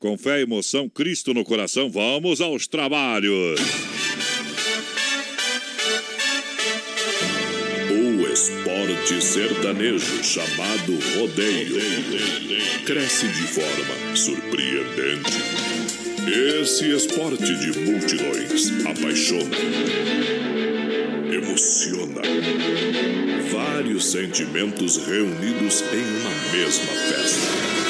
Com fé e emoção, Cristo no coração, vamos aos trabalhos. O esporte sertanejo chamado rodeio cresce de forma surpreendente. Esse esporte de multidões apaixona, emociona. Vários sentimentos reunidos em uma mesma festa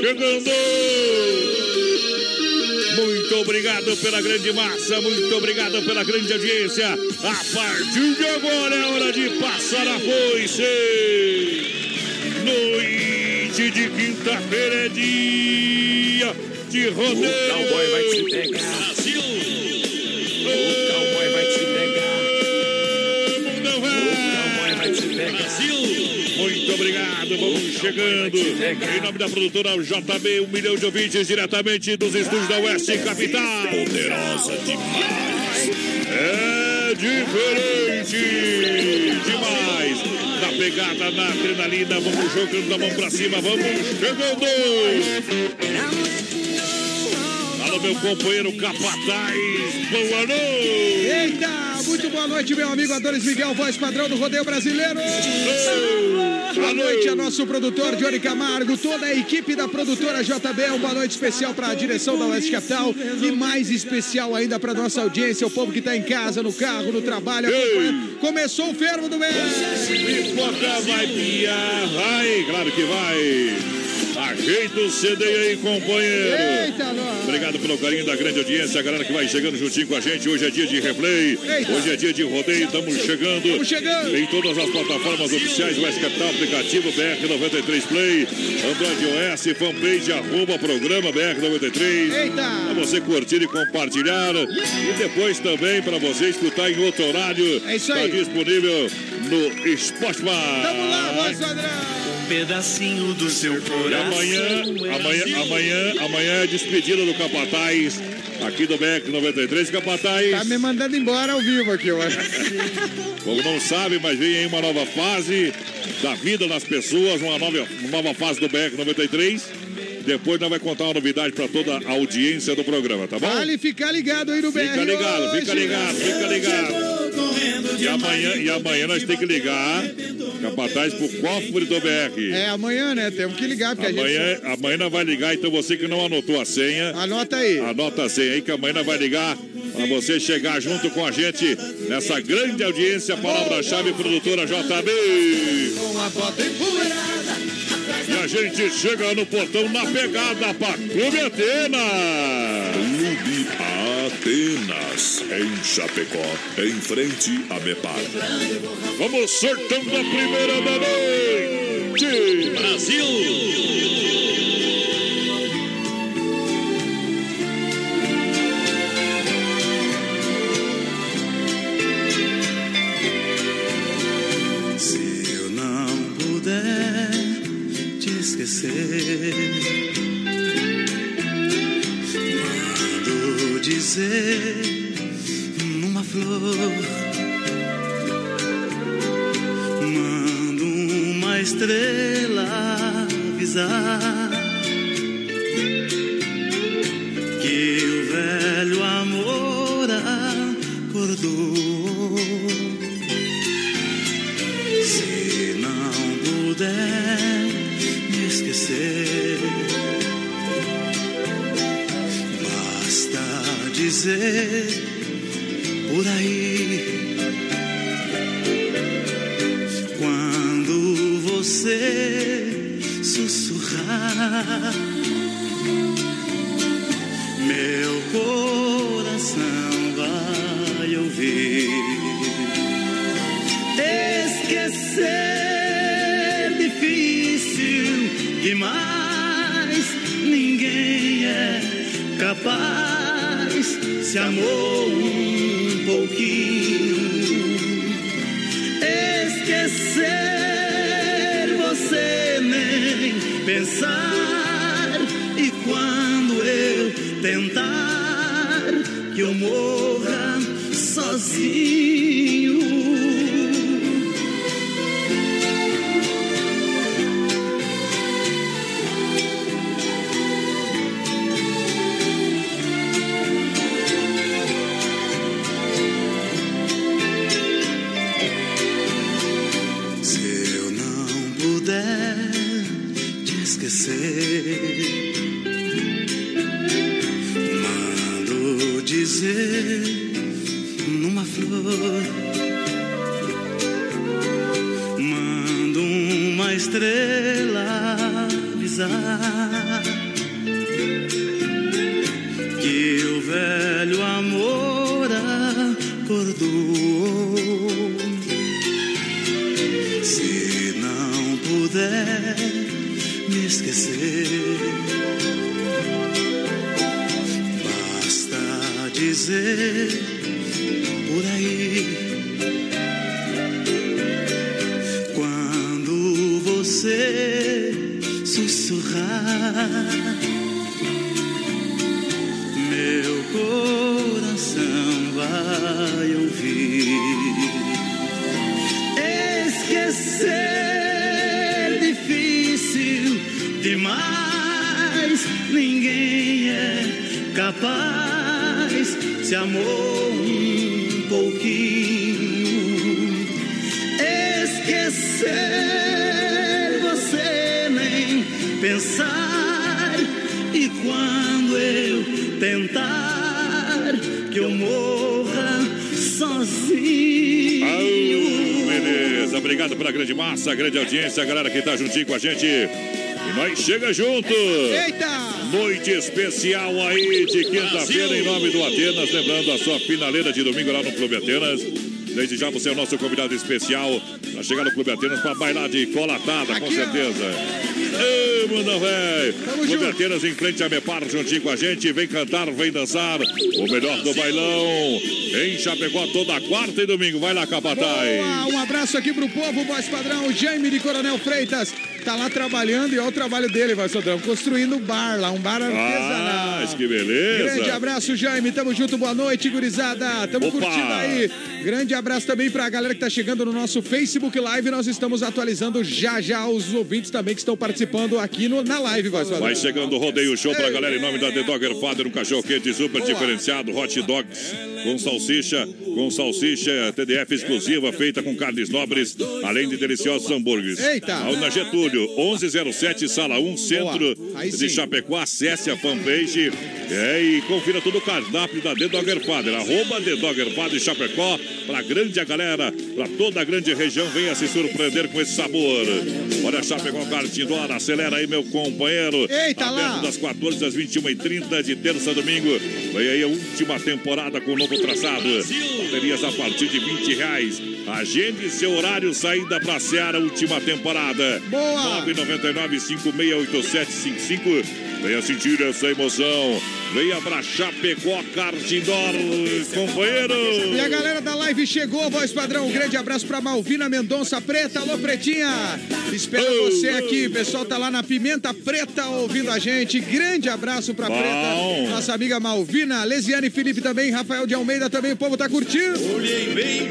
Chegando. Muito obrigado pela grande massa, muito obrigado pela grande audiência. A partir de agora é hora de passar a foice. Noite de quinta-feira é dia de rodeio. O cowboy vai te pegar. Obrigado, vamos chegando. Em nome da produtora JB, um milhão de ouvintes diretamente dos estúdios da Oeste Capital. Poderosa demais. É diferente demais. Na pegada, na adrenalina, vamos jogando a mão pra cima, vamos chegando. Fala, meu companheiro Capataz, boa noite. Eita! Muito boa noite, meu amigo Adonis Miguel, voz padrão do Rodeio Brasileiro. Boa noite a nosso produtor Johnny Camargo, toda a equipe da produtora JB. Uma boa noite especial para a direção da Oeste Capital e mais especial ainda para nossa audiência, o povo que está em casa, no carro, no trabalho. Começou o fervo do mês. Pipoca vai piar, vai, claro que vai. Ajeita o CD aí, companheiro. Eita. Obrigado pelo carinho da grande audiência, a galera que vai chegando juntinho com a gente. Hoje é dia de replay, Eita. hoje é dia de rodeio, estamos chegando. Chegando. Em todas as plataformas oficiais, West Capital, aplicativo BR93 Play, Android OS, fanpage, arroba programa BR93. Eita. Para você curtir e compartilhar. E depois também para você escutar em outro horário. É isso Está aí. disponível no Spotify. Vamos lá, voz padrão. Pedacinho do seu E coração. amanhã, amanhã, amanhã, amanhã é despedida do Capataz, aqui do BEC 93. Capataz, Tá me mandando embora ao vivo aqui, eu acho. como não sabe, mas vem aí uma nova fase da vida das pessoas, uma nova, uma nova fase do BEC 93. Depois nós vai contar uma novidade para toda a audiência do programa, tá bom? Vale ficar ligado aí no BR. Fica ligado, fica hoje. ligado, fica ligado. E amanhã, e amanhã nós temos que ligar, Capataz, pro cofre do BR. É amanhã, né? Temos que ligar, porque a gente. Amanhã, amanhã nós vai ligar, então você que não anotou a senha, Anota aí. Anota a senha aí que amanhã nós vai ligar para você chegar junto com a gente nessa grande audiência, palavra-chave produtora JB. E a gente chega no portão na pegada para Clube Atena. Clube Atenas, em Chapecó, em frente a Mepar. Vamos sortando a primeira da noite. Brasil. Grande audiência, a galera que tá juntinho com a gente. E nós chega junto. Eita! Noite especial aí de quinta-feira em nome do Atenas, lembrando a sua finaleira de domingo lá no Clube Atenas. Desde já você é o nosso convidado especial para chegar no Clube Atenas para bailar de colatada, com Aqui, ó. Ei, manda velho! Atenas em frente a Mepar, juntinho com a gente. Vem cantar, vem dançar. O melhor do bailão. Em Chapecó, toda quarta e domingo. Vai lá, Capataz. Boa, um abraço aqui pro povo, voz padrão, Jaime de Coronel Freitas. Tá lá trabalhando e olha o trabalho dele, padrão, construindo um bar lá, um bar artesanal. Ah, que beleza. Grande abraço, Jaime. Tamo junto, boa noite, gurizada. Tamo Opa. curtindo aí. Grande abraço também pra galera que tá chegando no nosso Facebook Live. Nós estamos atualizando já já os ouvintes também que estão participando aqui no, na live, padrão. Vai chegando o rodeio show pra galera em nome da The Dogger Father, um cachorro quente super diferenciado, hot dogs com salsicha, com salsicha TDF exclusiva, feita com carnes nobres, além de deliciosos hambúrgueres. Eita. Na Getúlio, 1107, sala 1, centro de. Chapecó. Acesse a fanpage é, e confira todo o cardápio da The Dogger Father, arroba The Dogger Father Chapecó, pra grande a galera, pra toda a grande região, venha se surpreender com esse sabor. Olha, Chapecó Cartidora, acelera aí, meu companheiro. Eita Aberto lá. das 14 às 21h30 de terça a domingo. Vem aí a última temporada com o novo traçado. Baterias a partir de 20 reais. Agende seu horário, saída pra Seara, última temporada. Boa. 999-568755. Venha sentir essa emoção. Venha pra Chapecó Cartidor, companheiro. E a galera da live chegou, voz padrão. Um grande abraço pra Malvina Mendonça Preta. Alô, Pretinha. Espero Oh, você aqui. O pessoal tá lá na Pimenta Preta ouvindo a gente. Grande abraço pra Bom. Preta. Nossa amiga Malvina. Lesiane Felipe também. Rafael de Almeida também. O povo tá curtindo.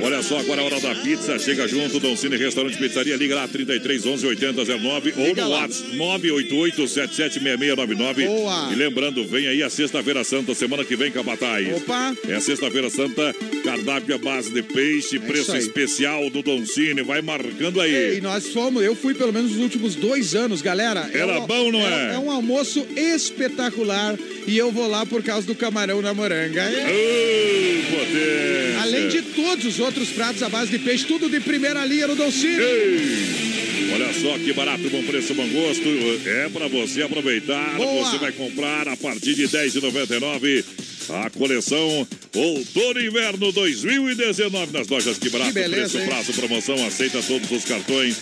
Olha só, agora é a hora da pizza. Chega junto, Dom Cine Restaurante Pizzaria. Liga lá 33 11 8009 ou Liga no. WhatsApp 988 776699. Boa. E lembrando, vem aí a Sexta-feira Santa, semana que vem, Capataz. Opa. É a Sexta-feira Santa, cardápio à base de peixe, preço É aí. especial do Don Cine. Vai marcando E aí. nós fomos, eu fui pelo menos nos últimos dois anos, galera. Era um- bom, não é? É um almoço espetacular e eu vou lá por causa do camarão na moranga. É. Potência. Além de todos os outros pratos à base de peixe, tudo de primeira linha no Dolcine. Ei! Olha só que barato, bom preço, bom gosto. É para você aproveitar. Boa. Você vai comprar a partir de R$ 10,99. A coleção Outono Inverno 2019 nas lojas Que Barato. Que beleza, Preço, hein? prazo, promoção, aceita todos os cartões.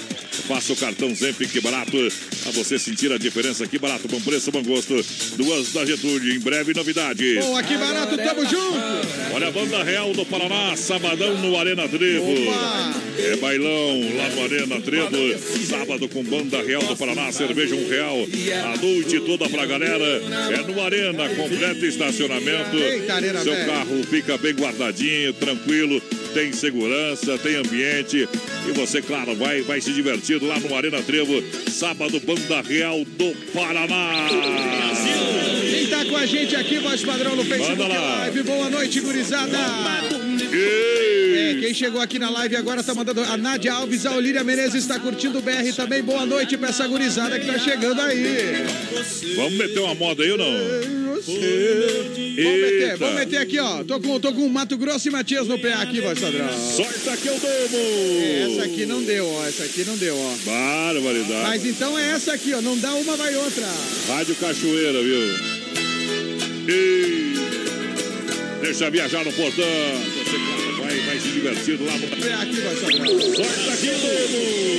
Faça o cartão sempre Que Barato. Pra você sentir a diferença. Que Barato, bom preço, bom gosto. Duas da Getúlio. Em breve, novidade. Bom, aqui barato, tamo junto. Olha a banda Real do Paraná, sabadão no Arena Trevo. É bailão lá no Arena Trevo. Sábado com banda Real do Paraná, cerveja um real. A noite toda pra galera. É no Arena, completo estacionamento. Eita, Seu velho. carro fica bem guardadinho, tranquilo. Tem segurança, tem ambiente. E você, claro, vai, vai se divertir lá no Arena Trevo. Sábado, banda Real do Paraná. Quem tá com a gente aqui, voz padrão no Facebook. Live. Boa noite, gurizada. Ei! É, quem chegou aqui na live agora tá mandando. A Nádia Alves, a Olíria Menezes está curtindo o BR também. Boa noite pra essa gurizada que tá chegando aí. Vamos meter uma moda aí ou não? Vamos meter, vamos meter aqui, ó. Tô com, tô com Mato Grosso e Matias no pé aqui, voz padrão. Sorte aqui eu domo! Essa aqui não deu, ó. Essa aqui não deu, ó. Barbaridade. Mas então é essa aqui, ó. Não dá uma, vai outra. Rádio Cachoeira, viu? E... Deixa viajar no portão. Você, claro, vai, vai se divertir lá no... Pé aqui, voz padrão. Sorte aqui domo!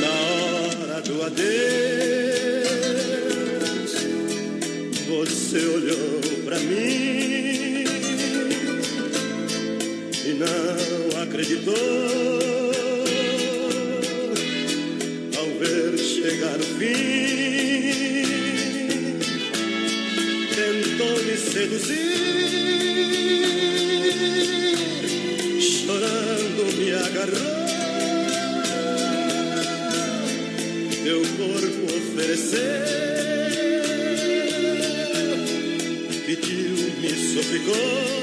Na hora do adeus, você olhou pra mim e não acreditou seduzir, chorando me agarrou teu corpo ofereceu, pediu, me suplicou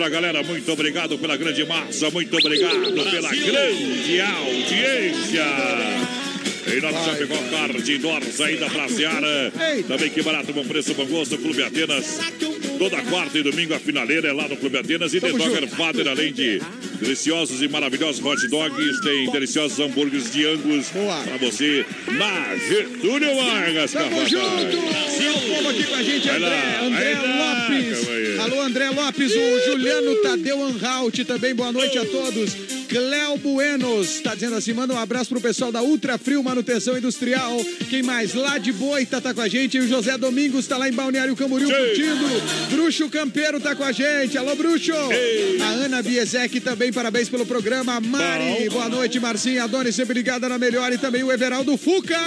pra galera. Muito obrigado pela grande massa. Muito obrigado pela grande audiência. Em nosso Chapecó Card, Indoor, saída pra Seara. Também que barato, bom preço, bom gosto. Clube Atenas. Toda quarta e domingo a finaleira é lá no Clube Atenas e The Dogger. Father, além de deliciosos e maravilhosos hot dogs, tem deliciosos hambúrgueres de Angus Boa. pra você na Getúlio Vargas, Tamo junto! E o povo aqui com a gente, André, André Lopes. Alô, André Lopes, o Juliano Tadeu Anhalt também, boa noite a todos. Cléo Buenos tá dizendo assim: manda um abraço pro pessoal da Ultra Frio Manutenção Industrial. Quem mais? Lá de Boita tá com a gente. E o José Domingos tá lá em Balneário Camboriú Sim. curtindo. Bruxo Campeiro tá com a gente. Alô, Bruxo! A Ana Biesek também, parabéns pelo programa. Mari, Bom. boa noite, Marcinha. Adone sempre ligada na melhor. E também o Everaldo Fuca.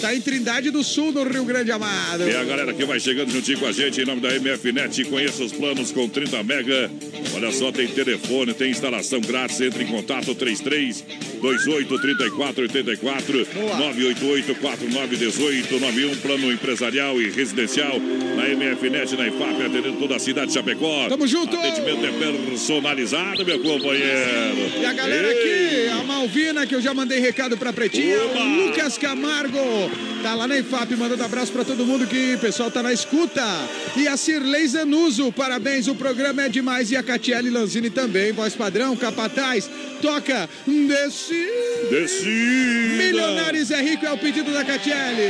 Tá em Trindade do Sul, no Rio Grande Amado. E a galera que vai chegando juntinho com a gente em nome da MFNet, conheça os planos com 30 mega. Olha só, tem telefone, tem instalação grátis. Entre em contato 33 28 34 84 Boa. 988 49 18 91 Plano empresarial e residencial na MFNet, na IFAP, atendendo toda a cidade de Chapecó. Tamo junto! Atendimento é personalizado, meu companheiro. E a galera aqui, a Malvina, que eu já mandei recado pra Pretinha, o Lucas Camargo, tá lá na IFAP, mandando abraço pra todo mundo que o pessoal tá na escuta. E a Cirlei Zanuso, parabéns, o programa é demais. E a Catiele Lanzini também, voz padrão, capataz, toca desse... Descida! Milionários é rico, é o pedido da Catiele.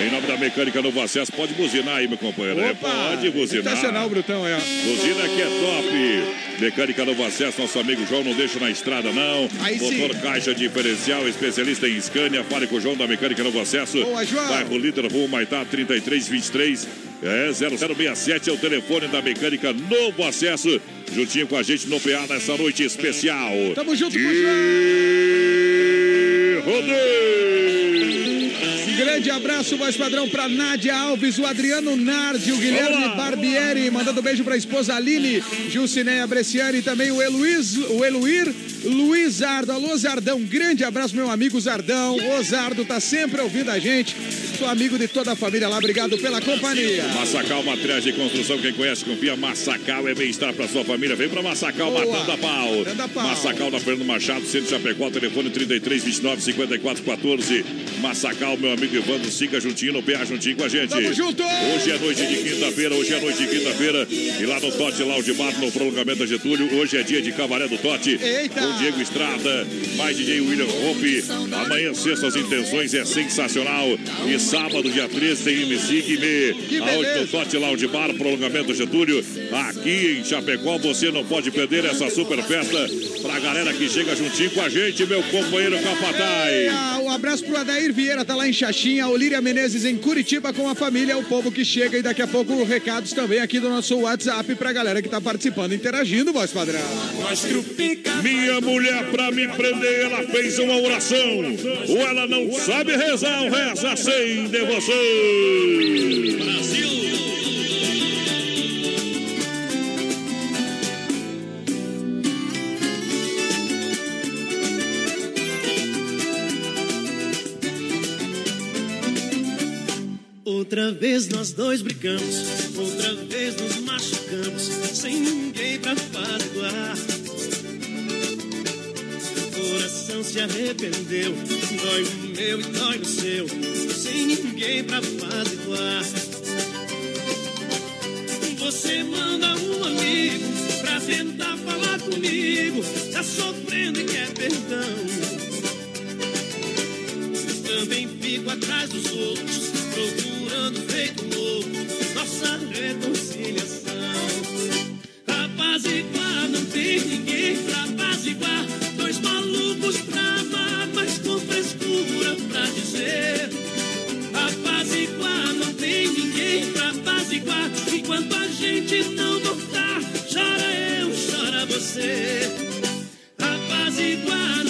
Em nome da Mecânica Novo Acesso, pode buzinar aí, meu companheiro. É, pode buzinar. Sensacional, Brutão, é. Buzina que é top. Mecânica Novo Acesso, nosso amigo João não deixa na estrada, não. Aí sim. Motor caixa diferencial, especialista em Scania. Fale com o João da Mecânica Novo Acesso. Boa, João. Bairro Líder, Rua Maitá, 3323. É, 0067 é o telefone da Mecânica Novo Acesso. Juntinho com a gente no PA nessa noite especial. Tamo junto com o João. E rodeio! Grande abraço, voz padrão, pra Nádia Alves, o Adriano Nardi, o Guilherme Vamos lá. Barbieri, mandando beijo pra esposa Aline, Gilcineia Bresciani e também o Eluiz, o Eluir Luiz Zardo. Alô, Zardão, um grande abraço, meu amigo Zardão. O Zardo tá sempre ouvindo a gente. Sou amigo de toda a família lá, obrigado pela companhia. Massacal Materiais de Construção, quem conhece, confia. Massacal é bem-estar para sua família. Vem para Massacal, Boa. matando a pau. Matando a pau. Massacal na Fernando Machado, Centro de Chapecó, telefone 33 29 54 14. Massacal, meu amigo Evandro, siga juntinho no PA, juntinho com a gente. Tamo junto! Hoje é noite de quinta-feira, hoje é noite de quinta-feira. E lá no Tote Lounge Bar, no prolongamento da Getúlio, hoje é dia de Cabaré do Tote. Eita! Diego Estrada, mais DJ William Hope. Amanhã, sexta, as intenções é sensacional. E sábado, dia 13, tem MC Guimê. No Tote Lounge Bar, prolongamento Getúlio. Aqui em Chapecó, você não pode perder essa super festa. Pra galera que chega juntinho com a gente, meu companheiro Capataz. Ah, Um abraço pro Adair Vieira, tá lá em Xaxim, a Olíria Menezes em Curitiba com a família, o povo que chega e daqui a pouco recados também aqui do nosso WhatsApp pra galera que tá participando, interagindo, voz padrão. Minha mulher, pra me prender, ela fez uma oração. Ou ela não sabe rezar, ou reza sem devoção. Outra vez nós dois brigamos, outra vez nos machucamos, sem ninguém pra apaziguar. Coração se arrependeu, dói no meu e dói no seu, sem ninguém pra apaziguar. Você manda um amigo pra tentar falar comigo, tá sofrendo e quer perdão. Também fico atrás dos outros, procurando feito louco nossa reconciliação. Apaziguar, não tem ninguém pra apaziguar. Você. Apaziguar,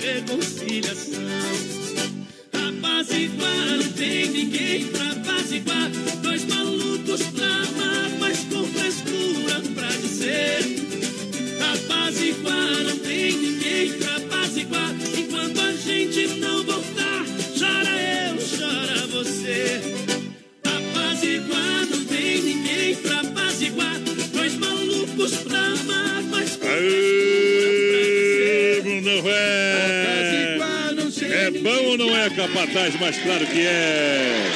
reconciliação. Apaziguar, não tem ninguém pra apaziguar. Dois capataz? Mas claro que é.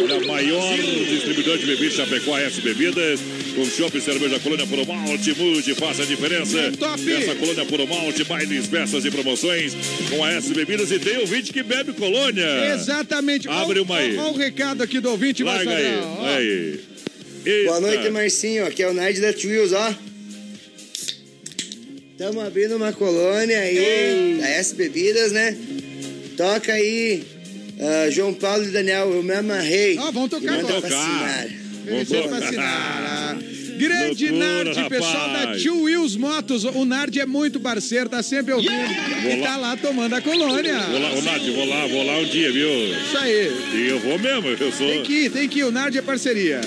Olha, maior distribuidor de bebidas Chapecó S Bebidas. Com chopp, cerveja, colônia por malte, mude, faça a diferença. É top. Peça colônia por malte, bailes, festas e promoções com a S Bebidas. E tem ouvinte que bebe colônia. Exatamente. Abre uma aí. ó o recado aqui do ouvinte, vai Larga aí. Ó. aí. Boa noite, Marcinho. Aqui é o Nard da Trills, ó. Estamos abrindo uma colônia aí, da S Bebidas, né? Toca aí, ah, João Paulo e Daniel, eu me amarrei. Ó, vamos tocar agora. pra tocar. assinar. Grande Loucura, Nard, pessoal da rapaz. Tio Wills Motos. O Nard é muito parceiro, tá sempre ouvindo. Vou E tá lá tomando a colônia. Vou lá, ô vou lá, vou lá um dia, viu? Isso aí. E eu vou mesmo, eu Tem sou. que ir, tem que ir. O Nard é parceria.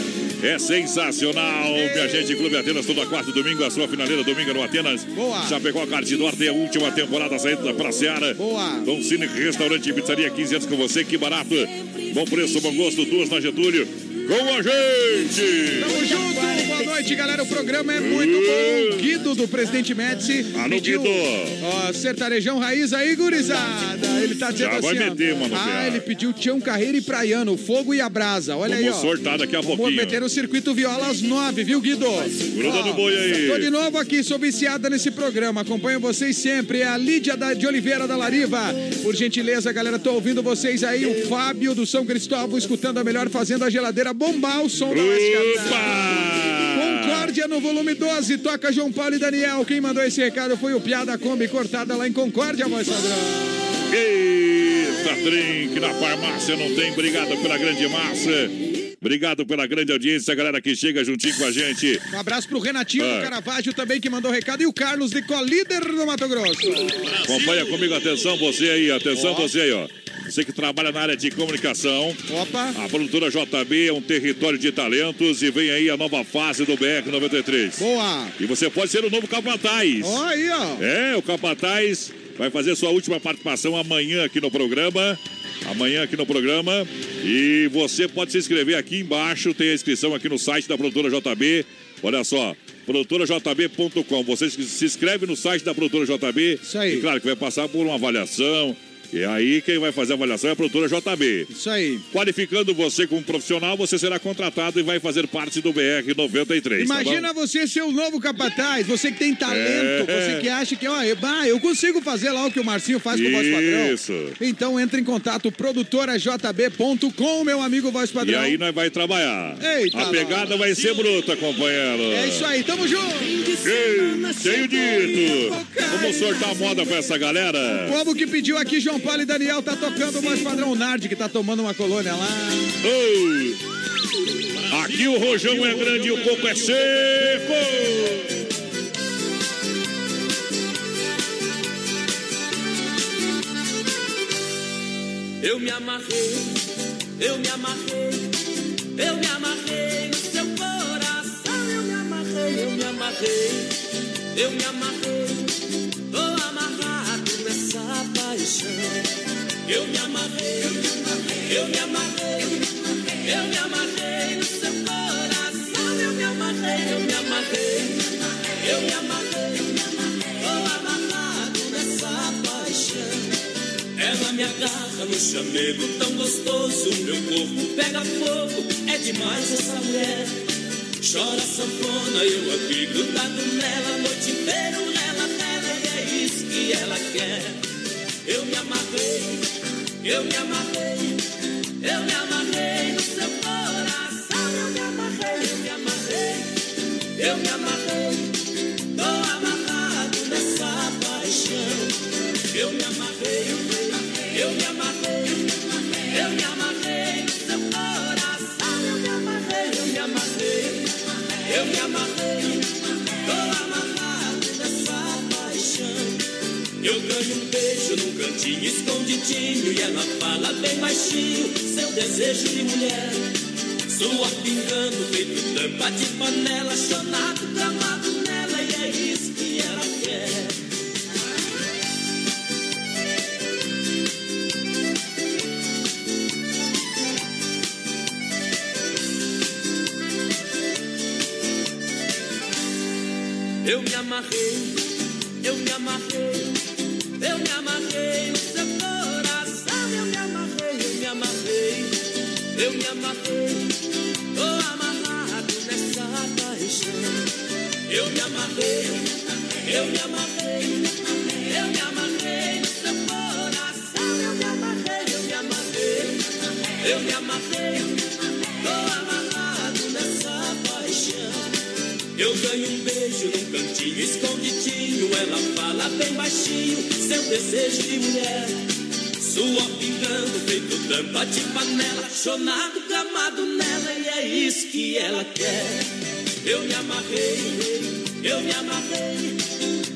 É sensacional. Minha gente, Clube Atenas, toda quarta e domingo, a sua finaleira domingo no Atenas. Boa. Chapecó Cardidor tem a última temporada saindo pra Seara. Boa. Dom Cine Restaurante e Pizzaria, 15 anos com você, que barato. Bom preço, bom gosto, duas na Getúlio. Com a gente! Tamo junto. Boa noite, galera. O programa é muito bom. Guido do Presidente Médici. Alô, pediu, Guido. Ó, sertarejão raiz aí, gurizada. Ele tá dizendo Já vai assim, ó, meter, mano, Ah, ele pediu Tião Carreira e Praiano, Fogo e a Brasa. Olha aí, Vamos ó. sortar daqui a pouquinho. meter o circuito viola às nove, viu, Guido? Gruda no boi aí. Tô de novo aqui, sou viciada nesse programa. Acompanho vocês sempre. É a Lídia da- de Oliveira da Lariva. Por gentileza, galera, tô ouvindo vocês aí. O Fábio do São Cristóvão escutando a melhor fazendo a geladeira bombar o som da Oeste Capital. Opa! Concórdia no volume 12, toca João Paulo e Daniel. Quem mandou esse recado foi o Piada Kombi, cortada lá em Concórdia, voz padrão. Eita, drink na farmácia não tem. Obrigado pela grande massa. Obrigado pela grande audiência, galera que chega juntinho com a gente. Um abraço pro Renatinho Ah. do Caravaggio também, que mandou recado. E o Carlos de Colíder do Mato Grosso. Acompanha comigo, atenção você aí, atenção você aí, ó. Você que trabalha na área de comunicação, Opa. a produtora JB é um território de talentos e vem aí a nova fase do BR 93. Boa. E você pode ser o novo capataz. Ó aí, ó. É, o capataz vai fazer sua última participação amanhã aqui no programa. Amanhã aqui no programa. E você pode se inscrever aqui embaixo. Tem a inscrição aqui no site da produtora JB. Olha só. produtorajb.com. Você se inscreve no site da produtora JB. Isso aí. E claro que vai passar por uma avaliação. E aí quem vai fazer a avaliação é a produtora JB. Isso aí. Qualificando você como profissional, você será contratado e vai fazer parte do BR 93. tá bom? Imagina você ser o novo capataz, você que tem talento, É. você que acha que, ó, eu, bah, eu consigo fazer lá o que o Marcinho faz com o voz padrão. Isso. Então entre em contato, produtorajb.com, meu amigo voz E padrão. aí nós vai trabalhar. Eita a pegada lá. vai ser bruta, companheiro. É isso aí, tamo junto. Ei, tenho dito. Vamos sortar moda pra essa galera. O povo que pediu aqui, João Paulo e Daniel, tá tocando o voz padrão Nard, que tá tomando uma colônia lá. Aqui o rojão é grande e o coco é seco. Eu me amarrei, eu me amarrei, eu me amarrei no seu coração. Eu me amarrei, eu me amarrei, eu me amarrei. Nessa paixão. Eu me amarrei, eu me amarrei, eu me amarrei, eu me amarrei no seu coração. Eu me amarrei, eu me amarrei, eu me amarrei. Tô amarrado nessa paixão. Ela me agarra no chamego tão gostoso. Meu corpo pega fogo, é demais essa mulher. Chora sanfona, eu aqui grudado nela, a noite inteira, ela, ela, yeah, quer. Eu me amarrei, eu me amarrei, eu me amarrei no seu coração. Eu me amarrei, eu me amarrei, eu me amarrei. Eu ganho um beijo num cantinho escondidinho e ela fala bem baixinho seu desejo de mulher. Suor pingando, feito tampa de panela, chonado, gramado nela e é isso que ela quer. Eu me amarrei, eu me amarrei. Tô amarrado nessa paixão. Eu me amarrei, eu me amarrei, eu me amarrei no seu coração. Eu me amarrei, eu me amarrei, eu me amarrei. Tô amarrado nessa paixão. Eu ganho um beijo num cantinho escondidinho. Ela fala bem baixinho, seu desejo de mulher. Suor pingando, feito tampa de panela. Chonado, gramado nela, e é isso que ela quer. Eu me amarrei, eu me amarrei,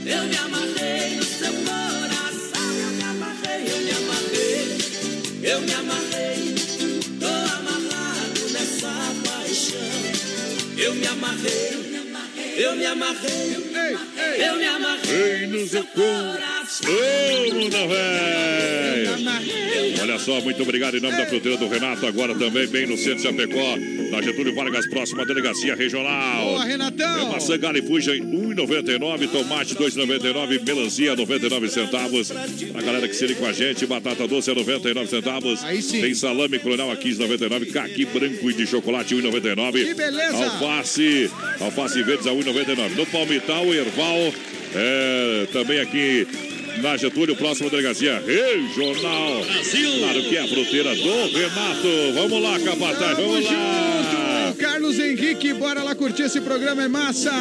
eu me amarrei no seu coração. Eu me amarrei, eu me amarrei, eu me amarrei. Tô amarrado nessa paixão. Eu me amarrei. Eu me amarrei, eu me amarrei Ei, no seu coração. Velho. Olha só, muito obrigado em nome da fruteira do Renato. Agora também bem no centro de Chapecó, na Getúlio Vargas, próxima delegacia regional. Boa, É Renatão. maçã galha e fuja em 1,99, tomate 2,99, melancia 99 centavos. A galera que se liga com a gente, batata doce a 99 centavos. Aí sim. Tem salame coronel a 15,99, caqui branco e de chocolate 1,99. Que beleza. Alface, alface verdes a 1,99. No Palmital, Erval, é, também aqui na Getúlio, próxima delegacia regional. Claro que é a fruteira do Renato. Vamos lá, Capataz, Tamo vamos junto! lá. Carlos Henrique, bora lá curtir esse programa, é massa!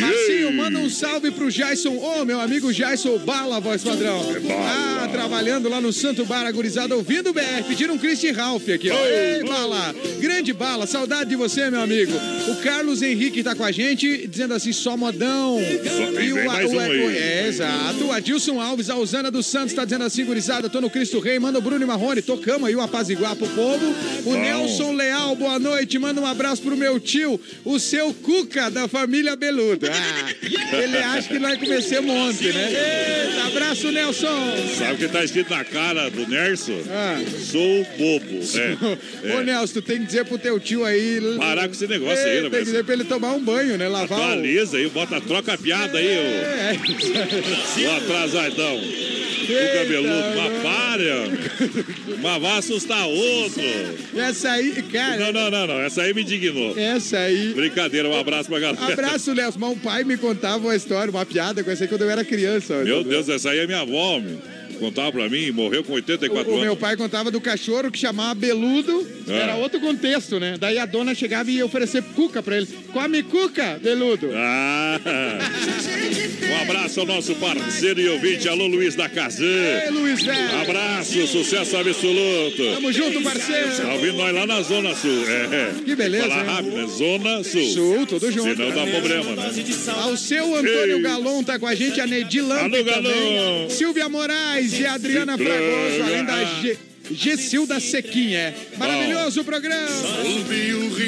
Marcinho, manda um salve pro Jason, ô meu amigo Jason Bala, voz padrão. bala. Ah, trabalhando lá no Santo Bar, agurizada, ouvindo o BR, pediram um Christian Ralph aqui, ó. Ei, Bala! Grande Bala, saudade de você, meu amigo. O Carlos Henrique tá com a gente, dizendo assim, só modão. Só- e o, o- aí. é, exato. O Adilson Alves, a Usana dos Santos, tá dizendo assim, gurizada, tô no Cristo Rei, manda o Bruno Marrone, tocamos aí o apaziguar pro povo. O Nelson Leal, boa noite, manda um abraço pro meu tio, o seu Cuca, da família Beluda. Ah, ele acha que nós comecemos ontem, né? Eita, abraço, Nelson. Sabe o que tá escrito na cara do Nerso? Ah. Sou bobo. É, Ô, é. Nelson, tu tem que dizer pro teu tio aí... Parar com esse negócio É, aí, né, Tem que dizer pra ele tomar um banho, né? Lavar o... Atualiza aí, bota, troca a piada aí, É, ô, ô O cabeludo, não. para. Mas vai assustar outro. essa aí, cara... Não, não, não, não. Essa aí me indignou. Essa aí... Brincadeira, um abraço pra galera. Abraço, Nelson. Mas um pai me contava uma história, uma piada com essa aí quando eu era criança. Meu Deus, essa aí é minha avó, homem. Contava pra mim, morreu com 84 O, o meu anos. pai contava do cachorro que chamava Beludo, Ah. era outro contexto, né? Daí a dona chegava e ia oferecer cuca pra ele. Come cuca, Beludo. Ah. Um abraço ao nosso parceiro e ouvinte, alô Luiz da. Ei, Luiz Velho. Abraço, sucesso absoluto. Tamo junto, parceiro. Tá ouvindo nós lá na Zona Sul. É. Que beleza, Fala hein? rápido, né? Zona Sul. Sul, tudo junto. Senão dá problema, né? Ao seu Antônio Ei. Galon tá com a gente, a Nedi Lampe Alô, Galon. Silvia Moraes e a Adriana Se Fragoso, além da G... Gessilda Sequinha. Maravilhoso o programa.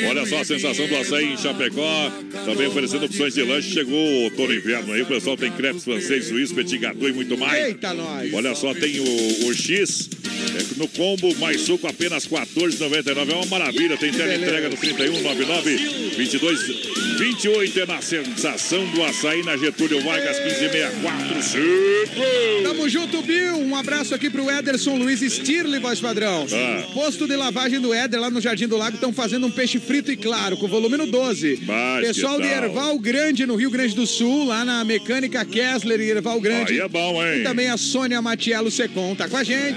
Olha só a sensação do açaí em Chapecó. Também oferecendo opções de lanche. Chegou o outono inverno aí. O pessoal tem crepes francês, suíço, petit gâteau e muito mais. Eita, nós. Olha só, tem o, o X é, no combo, mais suco, apenas R$ 14,99. É uma maravilha. Tem tela entrega no 3199 22 28 é na sensação do açaí na Getúlio Vargas 1564. Cinco. Tamo junto, Bill. Um abraço aqui pro Ederson Luiz Stirle, voz padrão. Ah. Posto de lavagem do Éder, lá no Jardim do Lago, estão fazendo um peixe frito e claro, com volume no 12. Mas Pessoal de? Erval Grande, no Rio Grande do Sul, lá na Mecânica Kessler e Erval Grande. Aí é bom, hein? E também a Sônia Matiello Secom, tá com a gente.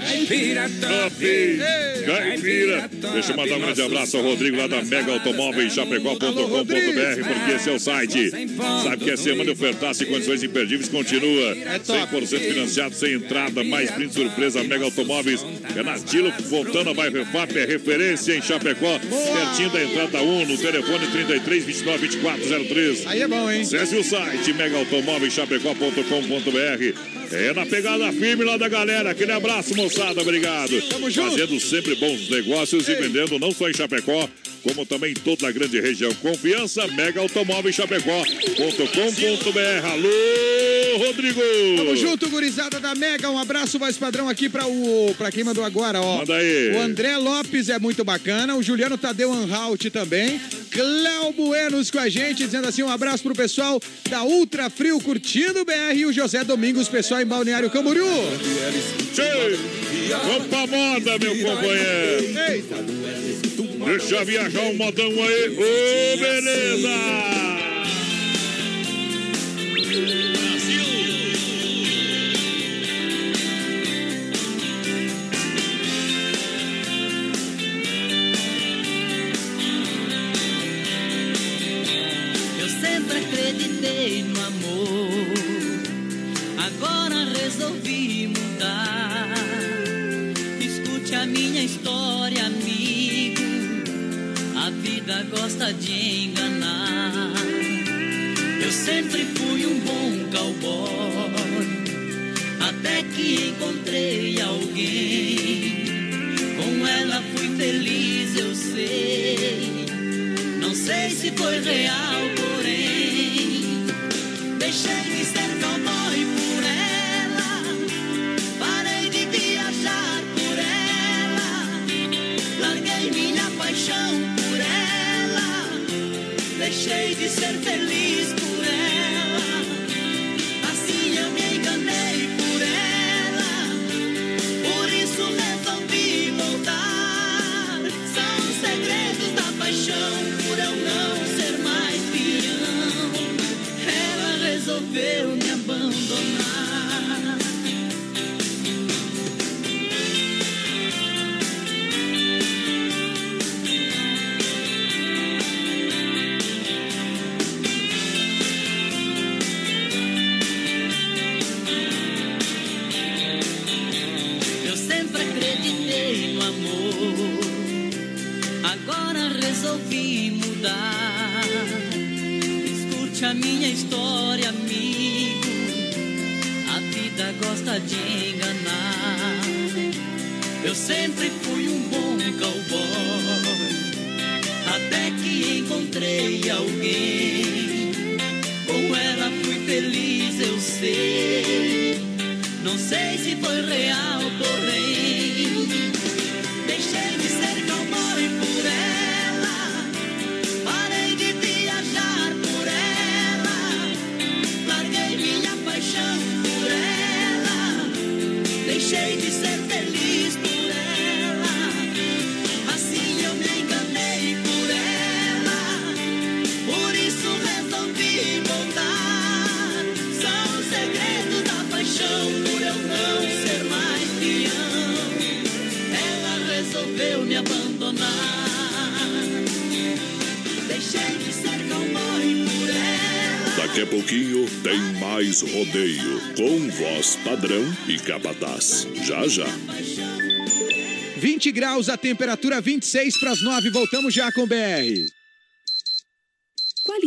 Top! Caipira! Deixa eu mandar um grande abraço ao Rodrigo lá da Mega Automóveis Chapecó.com.br, porque esse é o site. Sabe que a semana de ofertaço e condições imperdíveis continua. 100% financiado, sem entrada, mais brinde surpresa. Mega Automóveis é na Dilo, voltando a bairro FAP, é referência em Chapecó, pertinho da entrada 1, no telefone 33 29 24 03. Aí é bom, hein? Acesse o site megaautomóveischapecó.com.br. É na pegada firme lá da galera. Aquele abraço, moçada. Obrigado. Tamo junto. Fazendo sempre bons negócios e vendendo não só em Chapecó, como também toda a grande região. Confiança, Mega Automóveis Chapecó.com.br. Alô, Rodrigo. Tamo junto, gurizada da Mega. Um abraço, voz padrão, aqui pra, o, pra quem mandou agora, ó. Manda aí. O André Lopes é muito bacana. O Juliano Tadeu Anhalt também. Cléo Buenos com a gente, dizendo assim: um abraço pro pessoal da Ultra Frio curtindo o BR. E o José Domingos, pessoal em Balneário Camboriú. Vamos pra moda, meu companheiro. Eita, Deixa viajar um modão aí. Ô, beleza. Eu sempre acreditei no amor. Agora resolvi Gosta de enganar. Eu sempre fui um bom cowboy. Até que encontrei alguém. Com ela fui feliz, eu sei. Não sei se foi real, porém Deixei de ser cowboy por ela Parei de viajar por ela Larguei minha paixão Deixei de ser feliz Minha história, amigo. A vida gosta de enganar. Eu sempre fui um bom cowboy. Até que encontrei alguém. Com ela fui feliz, eu sei. Não sei se foi real, porém tem mais rodeio com voz padrão e capataz. Já já. 20 graus a temperatura, 26 para as 9. Voltamos já com BR.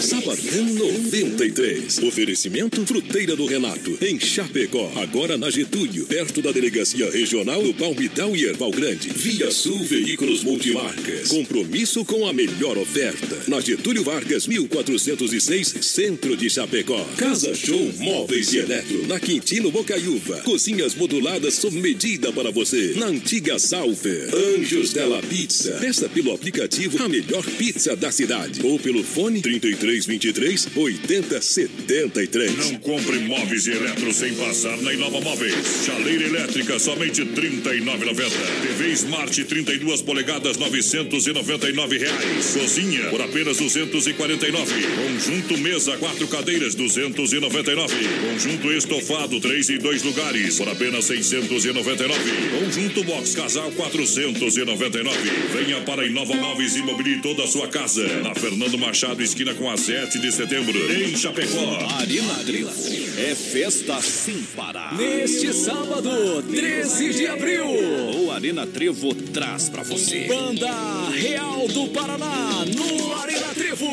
Sabadão 93. Oferecimento Fruteira do Renato, em Chapecó. Agora na Getúlio, perto da Delegacia Regional do Palmital e Erval Grande. Via Sul Veículos Multimarcas. Compromisso com a melhor oferta. Na Getúlio Vargas, 1406, Centro de Chapecó. Casa Show Móveis e Eletro. Na Quintino Bocaiúva. Cozinhas moduladas sob medida para você. Na antiga Salfer. Anjos Della Pizza. Peça pelo aplicativo a melhor pizza da cidade. Ou pelo fone 33 23 80 73. Não compre móveis e eletro sem passar na Inova Móveis. Chaleira elétrica, somente R$ 39,90. TV Smart 32 polegadas, 999 reais. Cozinha, por apenas 249. Conjunto mesa, quatro cadeiras, 299. Conjunto estofado, três e dois lugares, por apenas 699. Conjunto box casal, 499. Venha para a Inova Móveis e mobilie toda a sua casa. Na Fernando Machado, esquina com a 7 de setembro, em Chapecó. Arena Trevo é festa sem parar. Neste sábado, 13 de abril, o Arena Trevo traz pra você Banda Real do Paraná no Arena Trevo.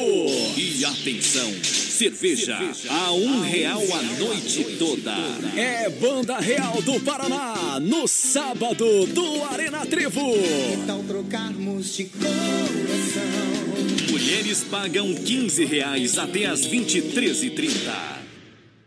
E atenção, cerveja a um real a noite toda. É Banda Real do Paraná no sábado do Arena Trevo. Então trocarmos de coração. Mulheres pagam 15 reais até as 23h30.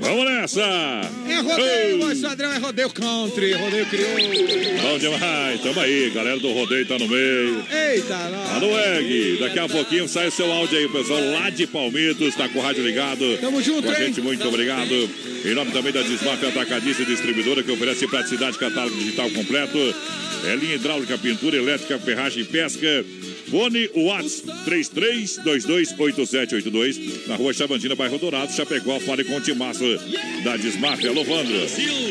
Vamos nessa! É rodeio, voz padrão, é rodeio country, rodeio crioulo. Bom demais, tamo aí, galera do rodeio tá no meio. Eita, Tá no egg. Daqui a pouquinho sai seu áudio aí, pessoal, lá de Palmitos, tá com o rádio ligado. Tamo junto, Com a hein? gente, muito obrigado. Em nome também da Desmaf Atacadista e Distribuidora, que oferece praticidade, catálogo digital completo. É linha hidráulica, pintura elétrica, ferragem e pesca. Fone Whats 33228782 na rua Chavantina, bairro Dourado, Chapecó. Fale com o Timaço da Desmaf. Alô, Vandro.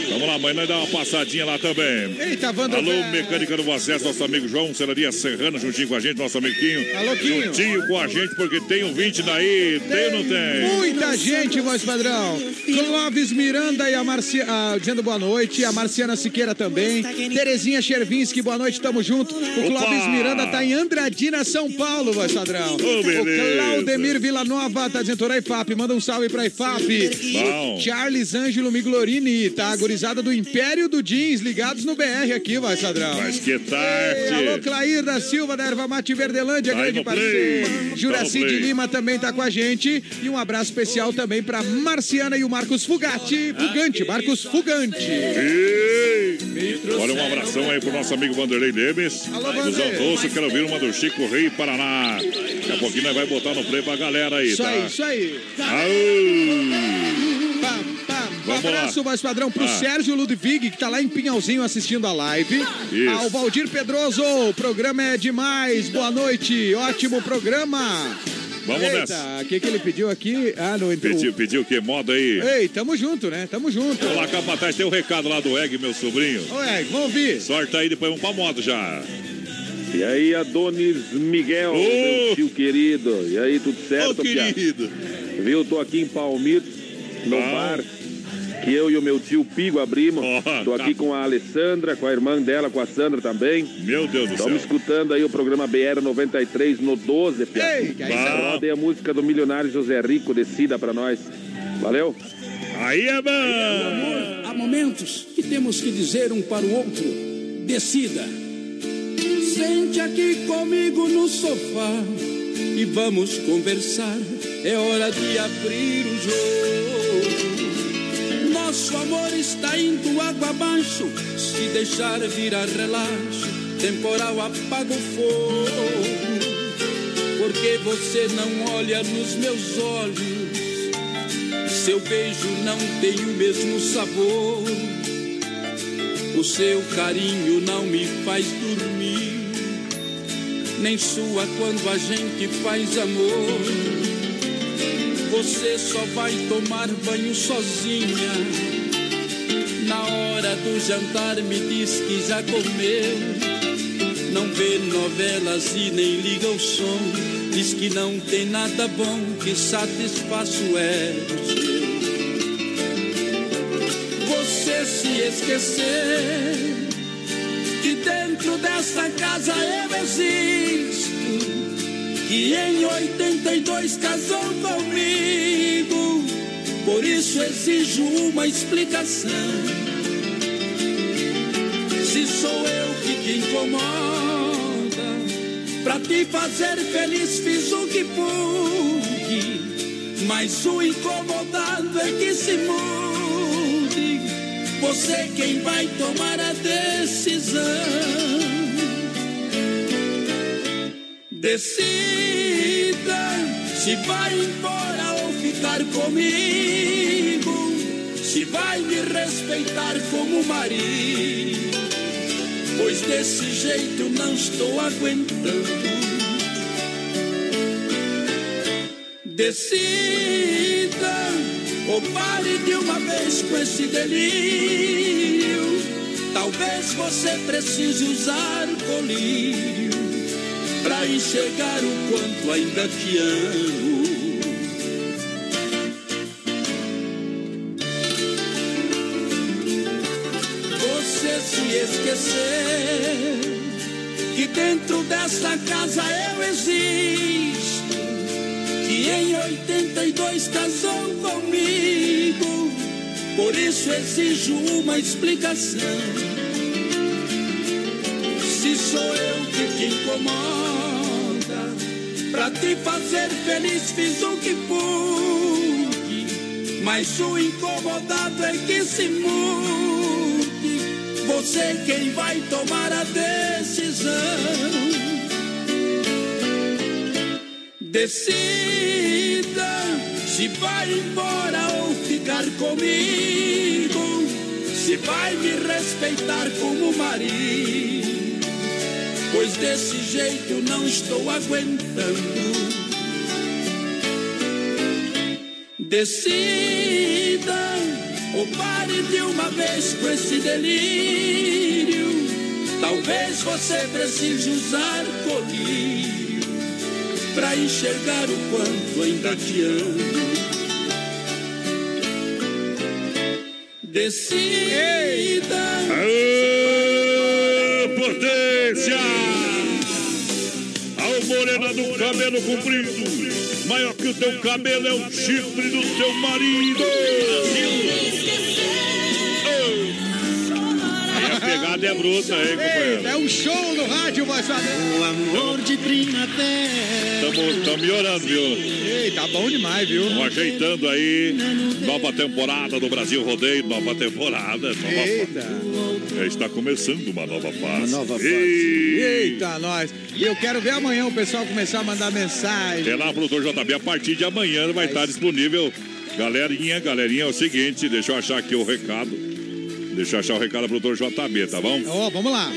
Vamos lá, amanhã nós dá uma passadinha lá também. Eita, Vandro. Alô, mecânica do acesso, nosso amigo João Celaria Serrano, juntinho com a gente, nosso amiguinho. Alô, Quinho. Juntinho com a gente, porque tem um 20 daí, tem ou não tem? Muita gente, voz padrão. Clóvis Miranda e a Marcia... ah, dizendo boa noite. A Marciana Siqueira também. Terezinha Chervinski, boa noite, tamo junto. O Clóvis Miranda tá em Andradina, São Paulo, voz padrão. o beleza. Claudemir Villanova tá dizendo ora IFAP, manda um salve pra IFAP. Bom. O Charles Ângelo Miglorini, tá? A gurizada do Império do Jeans, ligados no BR aqui, voz padrão. Mas que Ei, tarde. alô, Clair da Silva, da Erva Mate Verdelândia, Tá grande parceiro. Juraci Tá no de. Lima também tá com a gente. E um abraço especial também pra Marciana e o Marcos Fugatti. Fugante, Marcos Fugante. Ei. Olha, um abração aí pro nosso amigo Vanderlei Lemes. Alô, Dos Vander. Altoço, quero ouvir uma do Chico Rei Paraná. Daqui a pouquinho nós vai botar no play pra galera aí, Isso tá? aí, isso aí. Aô. Pá, pá. Um abraço, mais padrão, pro Ah. Sérgio Ludwig, que tá lá em Pinhalzinho assistindo a live. Isso. Ao Valdir Pedroso, o programa é demais. Boa noite, ótimo programa. Vamos Eita, nessa. o que, que ele pediu aqui? Ah, não entrou. Pediu, pediu o que? Moda aí. Ei, tamo junto, né? Tamo junto. Vamos lá, capataz, tem o recado lá do Egg, meu sobrinho. Ué, vamos ouvir. Sorte aí, depois vamos pra moda já. E aí, Adonis Miguel, Ô! meu tio querido. E aí, tudo certo, Pia? querido. Viu? Tô aqui em Palmitos, no Bom. bar, que eu e o meu tio Pigo abrimos. Ó, Tô aqui tá. com a Alessandra, com a irmã dela, com a Sandra também. Meu Deus do Estamos céu. escutando aí o programa BR-93 no 12, Pia. Ei, que aí tá- Rodem a música do milionário José Rico, decida pra nós. Valeu? Aí é bom. Há momentos que temos que dizer um para o outro: decida. Sente aqui comigo no sofá e vamos conversar. É hora de abrir o jogo. Nosso amor está indo água abaixo. Se deixar virar relaxo, temporal apaga o fogo. Por Porque você não olha nos meus olhos. Seu beijo não tem o mesmo sabor. O seu carinho não me faz dormir. Nem sua quando a gente faz amor. Você só vai tomar banho sozinha. Na hora do jantar me diz que já comeu. Não vê novelas e nem liga o som. Diz que não tem nada bom que satisfaça o ego seu. Você se esquecer que dentro dessa casa eu existo. Que em 82 casou comigo. Por isso exijo uma explicação. Se sou eu que te incomoda, pra te fazer feliz fiz o que pude. Mas o incomodado é que se mude. Você quem vai tomar a decisão. Decida se vai embora ou ficar comigo. Se vai me respeitar como marido. Pois desse jeito não estou aguentando. Decida ou pare de uma vez com esse delírio. Talvez você precise usar colírio pra enxergar o quanto ainda te amo. Você se esquecer que dentro dessa casa eu existo, que em 82 casou comigo, por isso exijo uma explicação. Se sou eu que te incomoda, pra te fazer feliz fiz o que pude, mas o incomodado é que se mude. Você quem vai tomar a decisão. Decida se vai embora ou ficar comigo. Se vai me respeitar como marido. Pois desse jeito não estou aguentando. Decida ou pare de uma vez com esse delírio. Talvez você precise usar colírio para enxergar o quanto ainda te amo. Decida. Aô, potência! Ao morena do cabelo comprido, maior que o teu cabelo é o chifre do teu marido. Aí é bruta, hein, companheiro? É o show do rádio, vai saber. O amor de primavera. Estamos melhorando, viu? Ei, tá bom demais, viu? Estamos ajeitando aí. Nova temporada do Brasil Rodeio, nova temporada. Nova Eita. fa- Está começando uma nova fase. Uma nova fase. Ei. Eita, nós. E eu quero ver amanhã o pessoal começar a mandar mensagem. É lá, produtor JB, a partir de amanhã vai estar disponível. Galerinha, galerinha, é o seguinte, deixa eu achar aqui o recado. Deixa eu achar o recado do produtor JB, tá bom? Ó, vamos lá.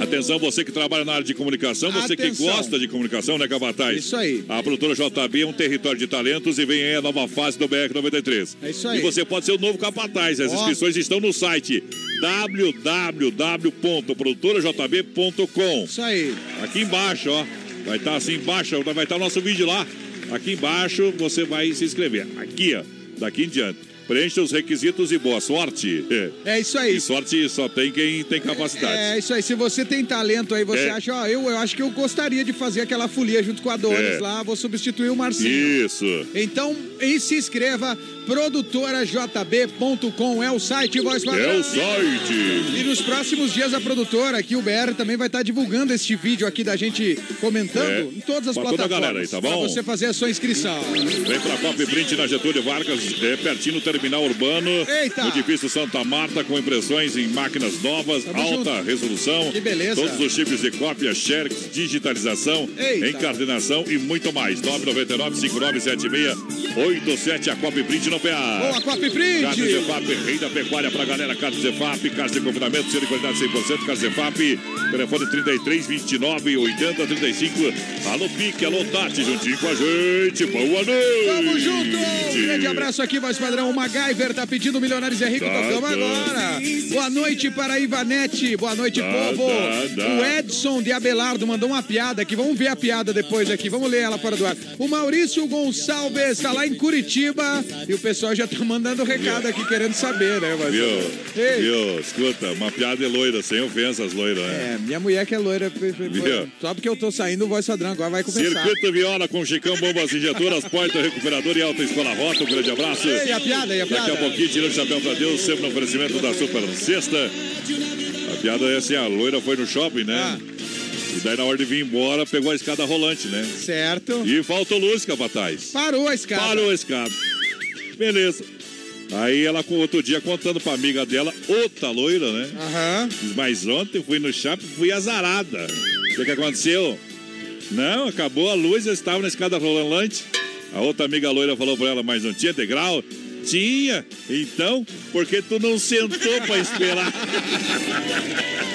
Atenção, você que trabalha na área de comunicação, você Atenção. que gosta de comunicação, né, Capataz? Isso aí. A produtora JB é um território de talentos e vem aí a nova fase do BR-93. É isso aí. E você pode ser o novo Capataz. As Ó. inscrições estão no site www.produtorajb.com. Isso aí. Aqui embaixo, ó. Vai estar assim embaixo, vai estar o nosso vídeo lá. Aqui embaixo você vai se inscrever. Aqui, ó. Daqui em diante. Preencha os requisitos e boa sorte. É isso aí. E sorte só tem quem tem capacidade. É isso aí. Se você tem talento aí, você É. acha, ó, eu, eu acho que eu gostaria de fazer aquela folia junto com a Doris É. lá, vou substituir o Marcinho. Isso. Então, e se inscreva, produtorajb.com é o site, voz padrão. É o site. E nos próximos dias a produtora aqui, o BR, também vai estar divulgando este vídeo aqui da gente comentando É. em todas as Pra toda a plataformas. galera aí, tá bom? Pra você fazer a sua inscrição. Vem pra Cop Print na Getúlio Vargas, é, pertinho do terminal Terminal Urbano. Eita. No edifício Santa Marta, com impressões em máquinas novas, Tamo alta junto. resolução. Que beleza. Todos os tipos de cópia, xerox, digitalização, Eita. e muito mais. 999-5976-87, a Copy Print no PA. Boa, Copy Print. Carne Zefap, rei da pecuária pra galera. Carne Zefap, carne de confinamento, selo de qualidade 100%. Carne Zefap, telefone 33 29 80 35. Alô Pique, alô Tati, juntinho com a gente. Boa noite. Tamo junto! Um grande abraço aqui, voz padrão. O MacGyver tá pedindo Milionários é Rico. Tá, Tocamos tá. agora. Boa noite para a Ivanete. Boa noite, Tá, povo. tá. O Edson de Abelardo mandou uma piada aqui. Vamos ver a piada depois aqui. Vamos ler ela fora do ar. O Maurício Gonçalves está lá em Curitiba e o pessoal já tá mandando recado aqui querendo saber, né? Mas... Viu? Ei. Viu? Escuta, uma piada é loira, sem ofensas, loira, né? Minha mulher que é loira. Viu? Só porque eu tô saindo, o voz padrão agora vai começar. Circuito Viola com Chicão, bombas injetoras, porta recuperador e alta escola rota. Um grande abraço. Ei, a piada, e a Daqui piada? a pouquinho, tirando o chapéu pra Deus, sempre no oferecimento da Super Sexta. A piada é assim: a loira foi no shopping, né? Ah. E daí, na hora de vir embora, pegou a escada rolante, né? Certo. E faltou luz, capataz. Parou a escada. Parou a escada. Beleza. Aí ela, com outro dia, contando pra amiga dela, outra loira, né? Aham. Diz, Mas ontem fui no shopping fui azarada. O que, que aconteceu? Não, acabou a luz, eu estava na escada rolante. A outra amiga loira falou pra ela, mas não tinha degrau? Tinha. Então, por que tu não sentou pra esperar?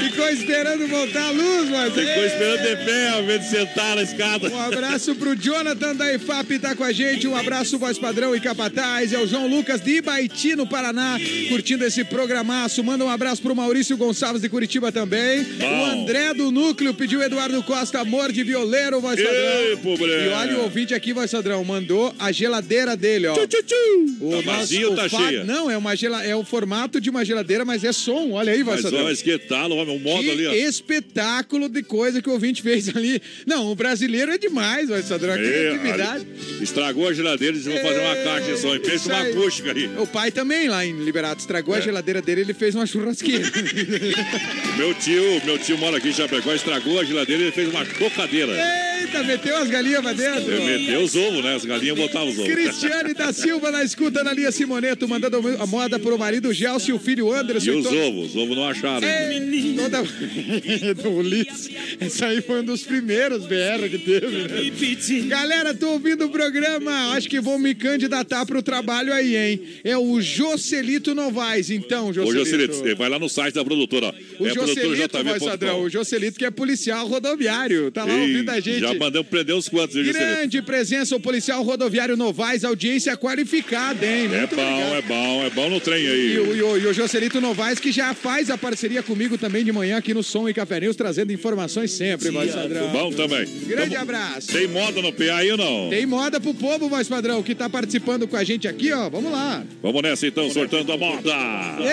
Ficou esperando voltar a luz, mas. Ficou esperando de pé, ao invés de sentar na escada. Um abraço pro Jonathan da IFAP, tá com a gente. Um abraço, voz padrão e capataz. É o João Lucas de Ibaiti, no Paraná, curtindo esse programaço. Manda um abraço pro Maurício Gonçalves de Curitiba também. Bom. O André do Núcleo pediu Eduardo Costa, amor de violeiro, voz Ei, padrão. pobre. E olha o ouvinte aqui, voz padrão, mandou a geladeira dele, ó. O Tá vazia ou tá o fa- cheia? Não, é, uma gela... é o formato de uma geladeira, mas é som. Olha aí, voz Mas padrão. olha, que tal, homem, o modo Que ali, ó. espetáculo de coisa que o ouvinte fez ali. Não, o brasileiro é demais, vai Sadrão. A É, estragou a geladeira e disse, vou fazer uma caixa de. E fez uma acústica aí. O pai também lá em Liberato estragou a É. geladeira dele, ele fez uma churrasqueira. Meu tio, meu tio mora aqui em Chapecó, estragou a geladeira e ele fez uma chocadeira. Eita, meteu as galinhas pra dentro. Ele meteu os ovos, né? As galinhas botavam os ovos. Cristiane da Silva na escuta na linha Simoneto, mandando a moda pro marido Gelson e o filho Anderson. E os ovos? Os ovos não acharam. Ei, toda... do Ulisses. Esse aí foi um dos primeiros BR que teve, né? Galera, tô ouvindo o programa. Acho que vou me candidatar pro trabalho aí, hein? É o Jocelito Novaes, então, Ô, Jocelito. Jocelito, você vai lá no site da produtora. ó. O é Jocelito, vai, Sadrão. O Jocelito que é policial rodoviário. Tá lá Ei, ouvindo a gente. Já mandamos prender uns quantos, viu, Jocelito? Grande presença, o policial rodoviário Novaes, audiência qualificada, hein? É Muito bom, obrigado. é bom, é bom no trem aí. E o, e o- e o Jocelito Novaes, que já faz a parceria comigo também de manhã aqui no Som e Café News, trazendo informações sempre, voz padrão. Bom também. Grande Tamo- abraço. Tem moda no PA aí ou não? Tem moda pro povo, voz padrão, que tá participando com a gente aqui, ó. Vamos lá. Vamos nessa então, sortando a moda.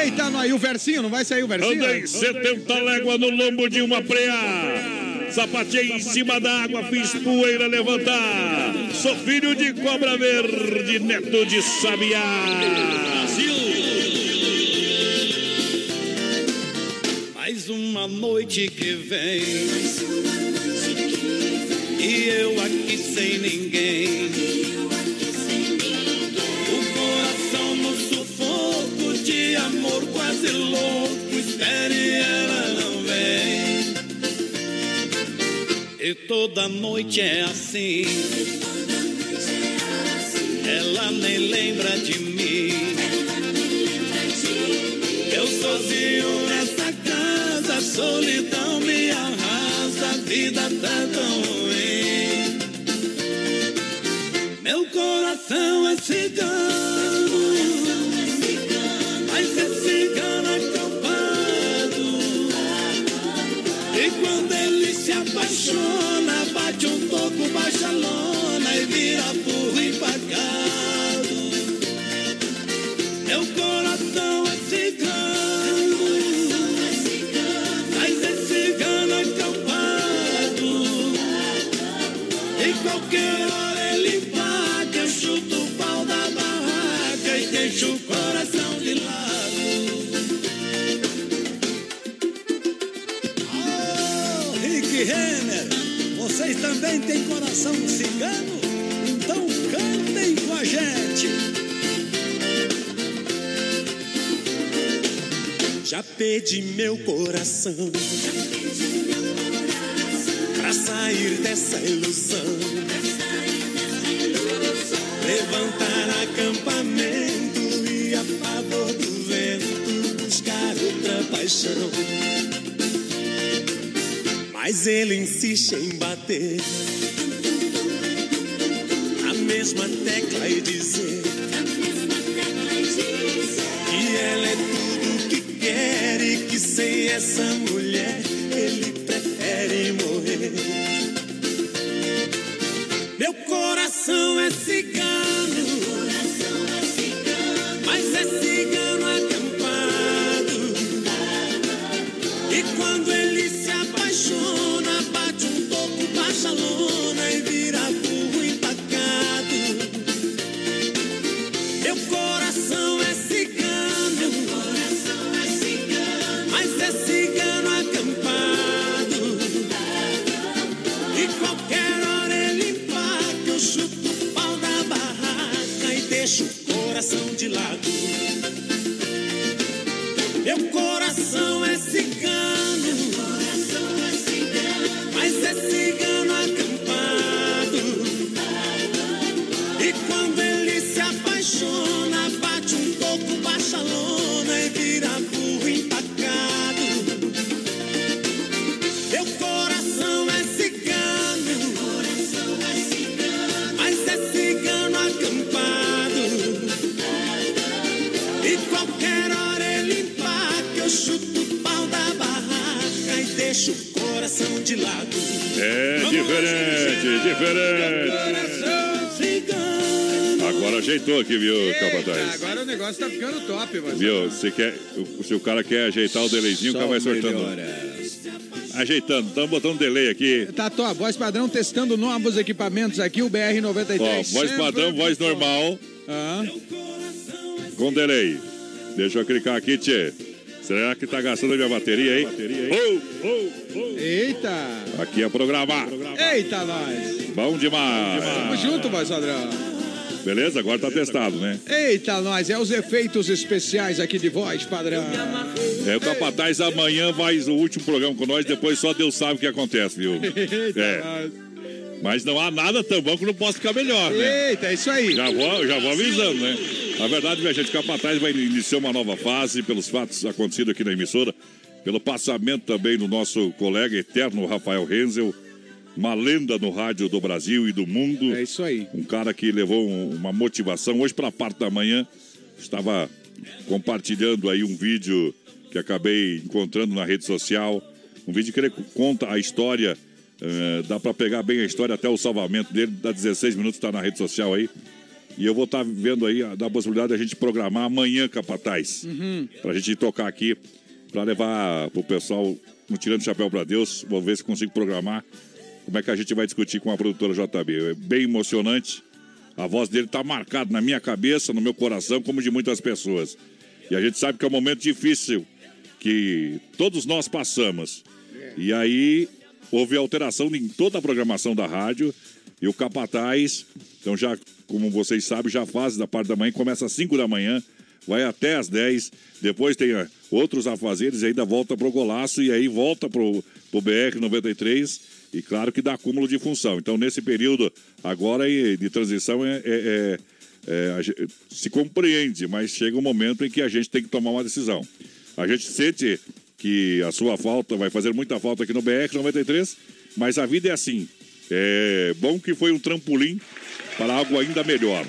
Eita, não, aí o versinho, não vai sair o versinho? Andei 70 léguas no lombo de uma preá. Sapateei em cima da água, fiz poeira levantar. Sou filho de cobra verde, neto de sabiá. Mais uma noite que vem. E eu aqui sem ninguém. O coração no sufoco de amor quase louco. Espere, ela não vem. E toda noite é assim. Ela nem lembra de mim. Eu sozinho nessa solidão me arrasa, a vida tá tão ruim. Já pedi meu coração pra sair dessa ilusão. Levantar acampamento e a favor do vento buscar outra paixão. Mas ele insiste em bater na mesma tecla e dizer essa mulher Viu? Se, quer, se o cara quer ajeitar o delayzinho, o cara vai sortando. Ajeitando, estamos botando delay aqui. Tá top, voz padrão testando novos equipamentos aqui, o BR-93. Ó, voz padrão, voz normal. Ah. Com delay. Deixa eu clicar aqui, tchê. Será que tá gastando a minha bateria aí? Oh, oh, oh. Eita! Aqui é programar. Eita, nós! Bom demais. Tamo junto, voz padrão. Beleza? Agora tá testado, né? Eita, nós, é os efeitos especiais aqui de voz padrão. É, o Capataz amanhã vai o último programa com nós, depois só Deus sabe o que acontece, viu? Eita, É. nós. Mas não há nada tão bom que não possa ficar melhor, né? Eita, é isso aí. Já vou, já vou avisando, né? Na verdade, minha gente, Capataz vai iniciar uma nova fase pelos fatos acontecidos aqui na emissora, pelo passamento também do nosso colega eterno Rafael Renzel, uma lenda no rádio do Brasil e do mundo. É isso aí. Um cara que levou um- uma motivação. Hoje, para a parte da manhã, estava compartilhando aí um vídeo que acabei encontrando na rede social. Um vídeo que ele conta a história. eh, dá para pegar bem a história até o salvamento dele. Dá 16 minutos, está na rede social aí. E eu vou estar vendo aí a, da possibilidade da gente programar amanhã, Capataz. Uhum. Pra gente tocar aqui, pra levar pro pessoal, no Tirando o Chapéu pra Deus, vou ver se consigo programar como é que a gente vai discutir com a produtora JB. É bem emocionante. A voz dele tá marcada na minha cabeça, no meu coração, como de muitas pessoas. E a gente sabe que é um momento difícil que todos nós passamos. E aí houve alteração em toda a programação da rádio. E o Capataz, então já, como vocês sabem, já faz da parte da manhã, começa às 5 da manhã, vai até às 10. Depois tem ah, outros afazeres e ainda volta pro Golaço e aí volta pro, pro BR 93. E claro que dá acúmulo de função. Então, nesse período agora de transição, é, é- é- é, se compreende, mas chega um momento em que a gente tem que tomar uma decisão. A gente sente que a sua falta vai fazer muita falta aqui no BR 93, mas a vida é assim. É bom que foi um trampolim para algo ainda melhor.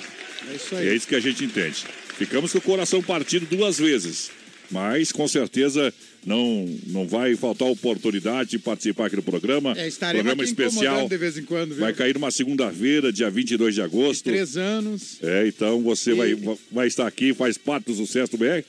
É isso E é aí. isso que a gente entende. Ficamos com o coração partido duas vezes, mas com certeza não, não vai faltar oportunidade de participar aqui do programa. É, programa especial. incomodando de vez em quando? Vai cair numa segunda-feira, dia 22 de agosto. Três anos. É, então você vai, vai estar aqui, faz parte do sucesso do BR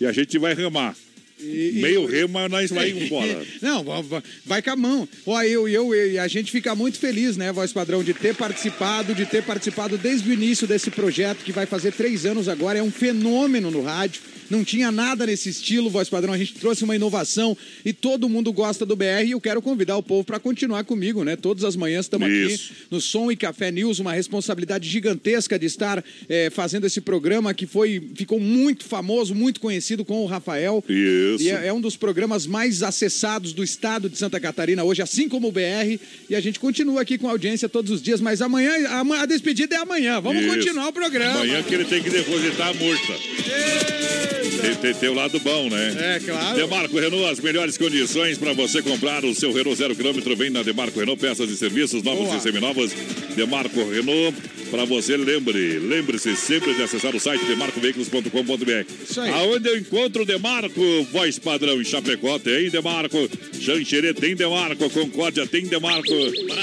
e a gente vai remar. E- e- Meio remo, mas nós vai embora. Não, vai, vai- com a mão. Ó, eu, eu, eu, e a gente fica muito feliz, né, Voz Padrão, de ter participado, de ter participado desde o início desse projeto, que vai fazer três anos agora, é um fenômeno no rádio. Não tinha nada nesse estilo, voz padrão. A gente trouxe uma inovação e todo mundo gosta do BR. E eu quero convidar o povo para continuar comigo, né? Todas as manhãs estamos aqui no Som e Café News, uma responsabilidade gigantesca de estar eh, fazendo esse programa que foi ficou muito famoso, muito conhecido com o Rafael. Isso. E é, é um dos programas mais acessados do estado de Santa Catarina hoje, assim como o BR. E a gente continua aqui com a audiência todos os dias, mas amanhã a, a despedida é amanhã. Vamos Isso. continuar o programa. Amanhã que ele tem que depositar a multa. Tem, tem, tem o lado bom, né? É, claro. Demarco Renault, as melhores condições para você comprar o seu Renault zero quilômetro. Vem na Demarco Renault, peças e serviços novos Boa. e seminovos. Demarco Renault, para você, lembre. Lembre-se sempre de acessar o site demarcoveículos.com.br. Isso aí. Aonde eu encontro o Demarco? Voz padrão em Chapecó tem Demarco. Xanxerê tem Demarco. Concórdia tem Demarco.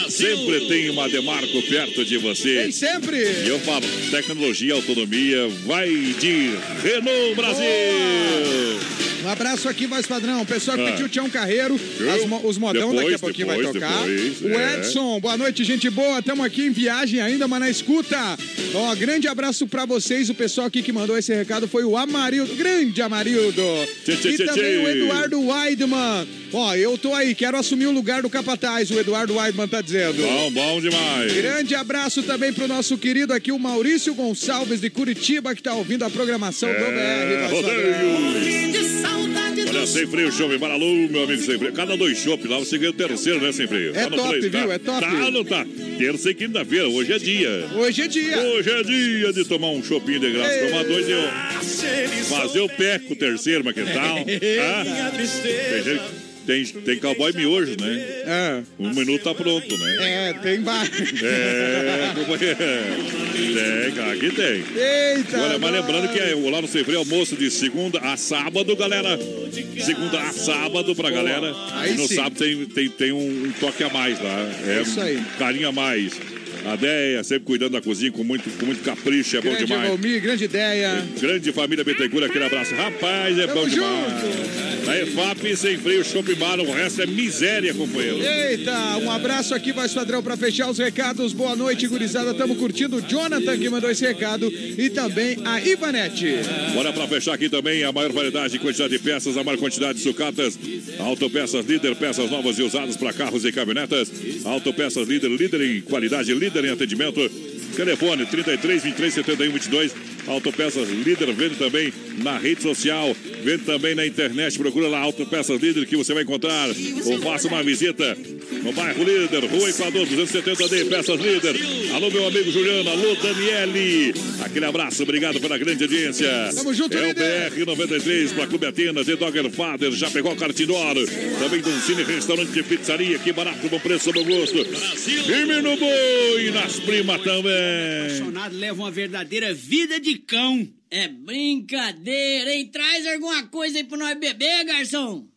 Sempre tem uma Demarco perto de você. Tem sempre. E eu falo, tecnologia autonomia vai de Renault Brasil! Brasil! Um abraço aqui, voz padrão. O pessoal que Ah. pediu Tião Carreiro, as os modão daqui a Depois, pouquinho vai depois, tocar. depois, o é. Edson, boa noite, gente boa. Estamos aqui em viagem ainda, mas na escuta. Ó, grande abraço pra vocês. O pessoal aqui que mandou esse recado foi o Amarildo, grande Amarildo. Tchê, tchê, e tchê, também tchê. o Eduardo Weidman. Ó, eu tô aí, quero assumir o lugar do capataz, o Eduardo Weidman tá dizendo. Bom, bom demais. Grande abraço também pro nosso querido aqui, o Maurício Gonçalves de Curitiba, que tá ouvindo a programação do É, BR. Sem freio, shopping Baralu, meu amigo sem freio. Cada dois shopping lá, você ganha o terceiro, né, sem freio? É Tá top, três, tá? viu? É top. Tá, não tá? Terça e quinta-feira, hoje é dia. Hoje é dia. Hoje é dia de tomar um shopping de graça. Tomar dois de Fazer o pé com o terceiro, mas que tal? Ah, tem, gente- tem, tem cowboy miojo, né? É. Um minuto tá pronto, né? É, tem mais. É, companheiro. Tem, cara, aqui tem. Eita! Olha, mas lembrando que é, lá no Sem Freio almoço de segunda a sábado, galera. Segunda a sábado pra galera. Aí e no sim. sábado tem, tem, tem um, toque a mais lá. É Isso aí. Carinho a mais. A Deia sempre cuidando da cozinha com muito, com muito capricho, é bom Grande demais. Valmir, grande ideia. Grande família Betecura, aquele abraço. Rapaz, é Tamo bom demais. Na EFAP, sem freio, shopping bar, o resto é miséria, companheiro. Eita, um abraço aqui, voz padrão, pra fechar os recados. Boa noite, gurizada. Estamos curtindo o Jonathan que mandou esse recado e também a Ivanete. Bora pra fechar aqui também a maior variedade e quantidade de peças, a maior quantidade de sucatas. Autopeças líder, peças novas e usadas para carros e caminhonetas. Autopeças líder, líder em qualidade, líder em atendimento. Telefone 33 23 71 22. Autopeças líder, vende também na rede social, vende também na internet. Procura lá Autopeças líder que você vai encontrar. Ou faça uma visita no bairro Líder, Rua Equador 270D, Peças Líder. Alô, meu amigo Juliano, alô, Daniele. Aquele abraço, obrigado pela grande audiência. Tamo junto, É o líder. BR-93 para Clube Atenas, The Dogger Father, já pegou Cartidor. Também um cine, restaurante e pizzaria, que barato, bom preço, bom gosto. Firme no boi, nas primas também. apaixonado leva uma verdadeira vida de cão. É brincadeira, hein? Traz alguma coisa aí pra nós beber, garçom.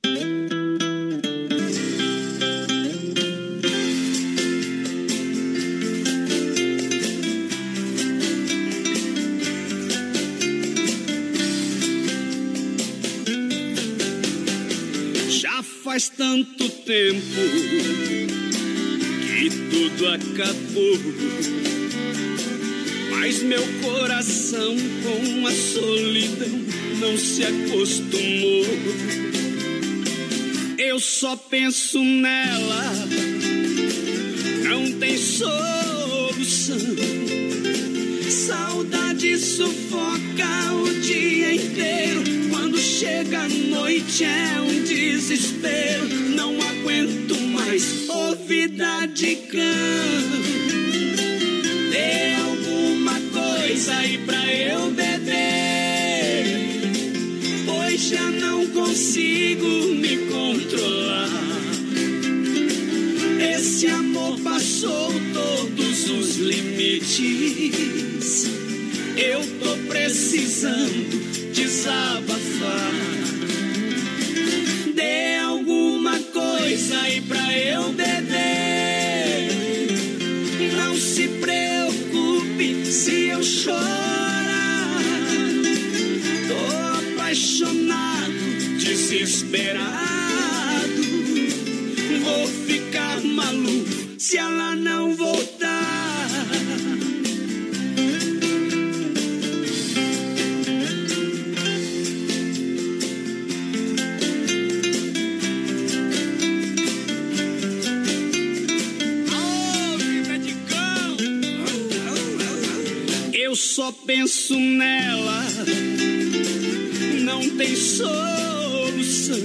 Já faz tanto tempo que tudo acabou. Mas meu coração com a solidão não se acostumou. Eu só penso nela, não tem solução. Saudade sufoca o dia inteiro. Quando chega a noite é um desespero. Não aguento mais ouvir de cão. Aí pra eu beber. Pois já não consigo me controlar. Esse amor passou todos os limites. Eu tô precisando desabafar. Chorar. Tô apaixonado, desesperado. Vou ficar maluco se ela não voltar. Só penso nela. Não tem solução.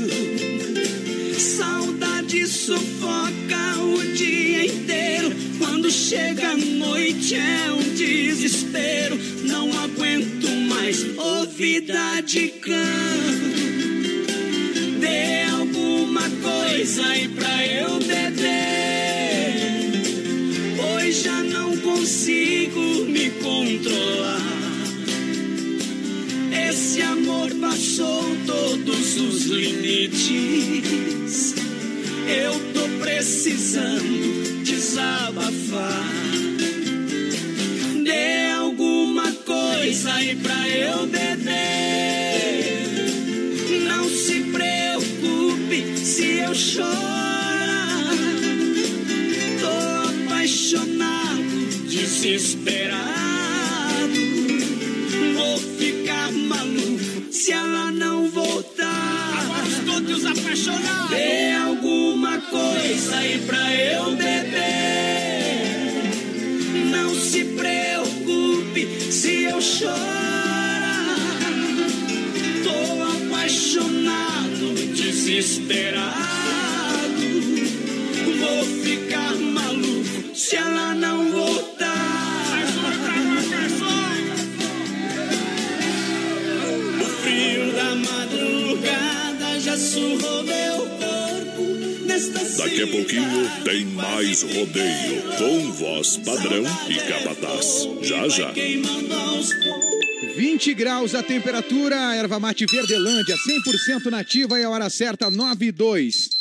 Saudade sufoca o dia inteiro. Quando chega a noite é um desespero. Não aguento mais ouvida de cão. Consigo me controlar. Esse amor passou todos os limites. Eu tô precisando desabafar. Dê alguma coisa aí pra eu beber. Não se preocupe se eu chorar. Tô apaixonado, desesperado. Vou ficar maluco se ela não voltar. Agora escute os apaixonados. Dê alguma coisa aí pra eu beber. Não se preocupe se eu chorar. Tô apaixonado, desesperado. Vou ficar maluco se ela Daqui a pouquinho tem mais rodeio com voz padrão e capataz. Já já. 20 graus a temperatura, erva mate Verdelândia, 100% nativa e a hora certa 9 e 2.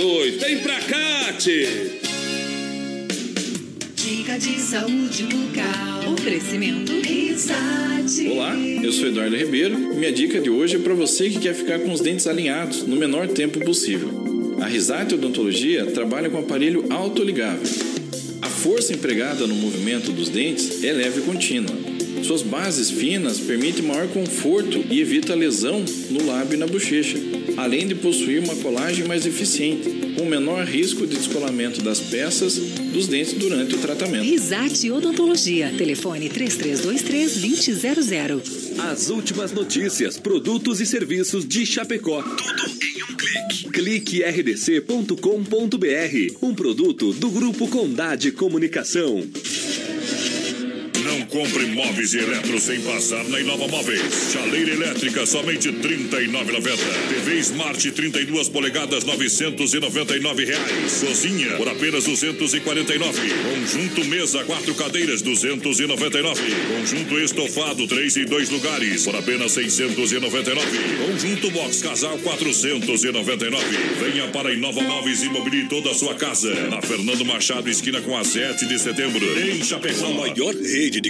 Vem pra cá, tchê. Dica de saúde bucal. Oferecimento Risate. Olá, eu sou Eduardo Ribeiro. Minha dica de hoje é para você que quer ficar com os dentes alinhados no menor tempo possível. A Risate Odontologia trabalha com aparelho autoligável. A força empregada no movimento dos dentes é leve e contínua. Suas bases finas permitem maior conforto e evita lesão no lábio e na bochecha, além de possuir uma colagem mais eficiente, com menor risco de descolamento das peças dos dentes durante o tratamento. Risate Odontologia. Telefone 3323-2000. As últimas notícias, produtos e serviços de Chapecó. Tudo em um clique. Clique rdc.com.br. Um produto do Grupo Condade Comunicação. Compre móveis e eletro sem passar na Inova Móveis. Chaleira elétrica, somente R$ 39,90. TV Smart 32 polegadas, 999 reais. Cozinha, por apenas R$ 249. Conjunto mesa, quatro cadeiras, R$ 299. Conjunto estofado, três e dois lugares, por apenas R$ 699. Conjunto box casal, R$ 499. Venha para a Inova Móveis e mobilie toda a sua casa. Na Fernando Machado, esquina com a 7 de setembro. Em Chapecó. A maior rede de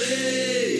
Nova Play.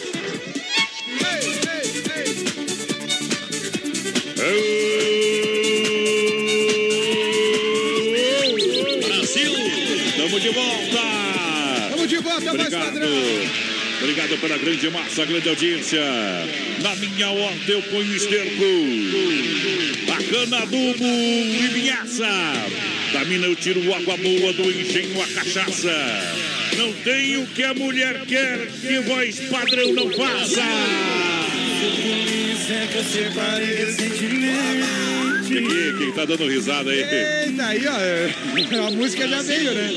Obrigado pela grande massa, grande audiência. Na minha horta eu ponho esterco. Bacana adubo e vinhaça. Da mina eu tiro água boa, do engenho a cachaça. Não tem o que a mulher quer que voz padrão não faça. Quem, quem tá dando risada aí? Eita, aí, ó. A música já veio, né?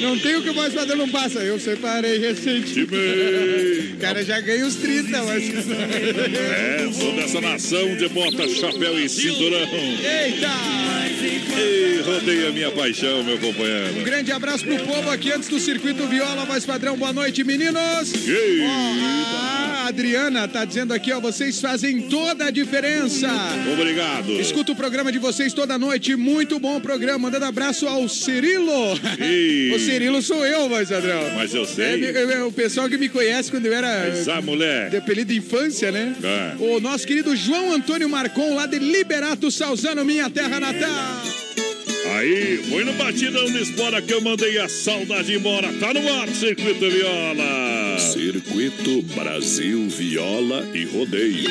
Não tem o que mais padrão não passa. Eu separei recentemente. O cara já ganha os 30, mas. É, sou dessa nação de bota, chapéu e cinturão. Eita! E rodeia minha paixão, meu companheiro. Um grande abraço pro povo aqui antes do Circuito Viola, mais padrão. Boa noite, meninos. Ó, a Adriana tá dizendo aqui, ó, vocês fazem toda a diferença. Obrigado. Escuta o programa de vocês toda noite, muito bom programa. Mandando abraço ao Cirilo. O Cirilo sou eu, mais padrão. Mas eu É, sei. é, é o pessoal que me conhece quando eu era Essa mulher. de apelido de infância, né? É. O nosso querido João Antônio Marcon, lá de Liberato Salzano, minha terra natal. Aí, foi no batidão de espora que eu mandei a saudade embora. Tá no ar, Circuito Viola. Circuito Brasil Viola e Rodeio.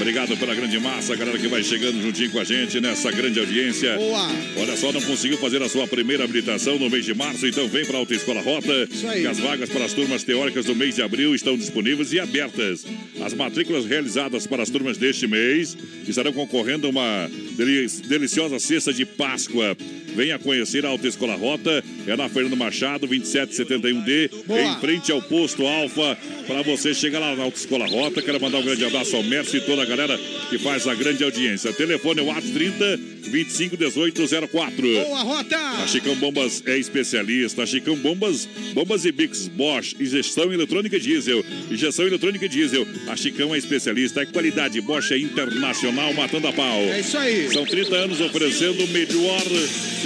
Obrigado pela grande massa, galera que vai chegando juntinho com a gente nessa grande audiência. Boa. Olha só, não conseguiu fazer a sua primeira habilitação no mês de março, então vem para a Autoescola Rota. Isso aí. Que as vagas para as turmas teóricas do mês de abril estão disponíveis e abertas. As matrículas realizadas para as turmas deste mês estarão concorrendo a uma deliciosa cesta de Páscoa. Venha conhecer a Autoescola Rota, é na Fernando Machado, 2771D, Boa. em frente ao posto Alfa, para você chegar lá na Autoescola Rota. Quero mandar um grande abraço ao Mércio e toda a galera que faz a grande audiência. Telefone é o WhatsApp 30 25 18 04. Boa, Rota! A Chicão Bombas é especialista. A Chicão Bombas, bombas e bics Bosch, injeção eletrônica diesel. Injeção eletrônica diesel. A Chicão é especialista. É qualidade. Bosch é internacional, matando a pau. É isso aí. São 30 anos oferecendo o melhor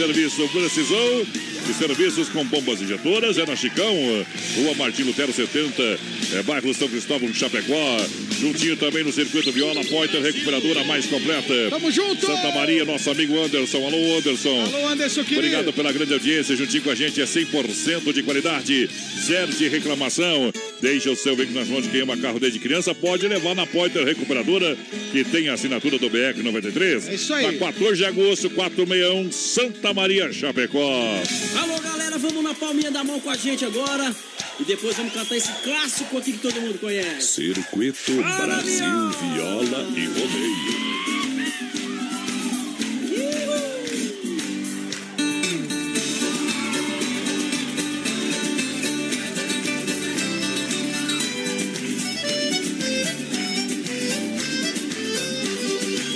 serviço. Precisou de serviços com bombas injetoras? É na Chicão, Rua Martim Lutero 70, é bairro São Cristóvão, Chapecó. Juntinho também no Circuito Viola, Poiter, recuperadora mais completa. Tamo junto! Santa Maria, nosso amigo Anderson. Alô, Anderson. Alô, Anderson, querido. Obrigado pela grande audiência. Juntinho com a gente é 100% de qualidade. Zero de reclamação. Deixa o seu veículo nas mãos de quem ama carro desde criança. Pode levar na Poiter Recuperadora, que tem a assinatura do BR 93. É isso aí. Tá 14 de agosto, 461, Santa Maria, Chapecó. Alô, galera, vamos na palminha da mão com a gente agora. E depois vamos cantar esse clássico aqui que todo mundo conhece. Circuito Brasil Viola e Rodeio.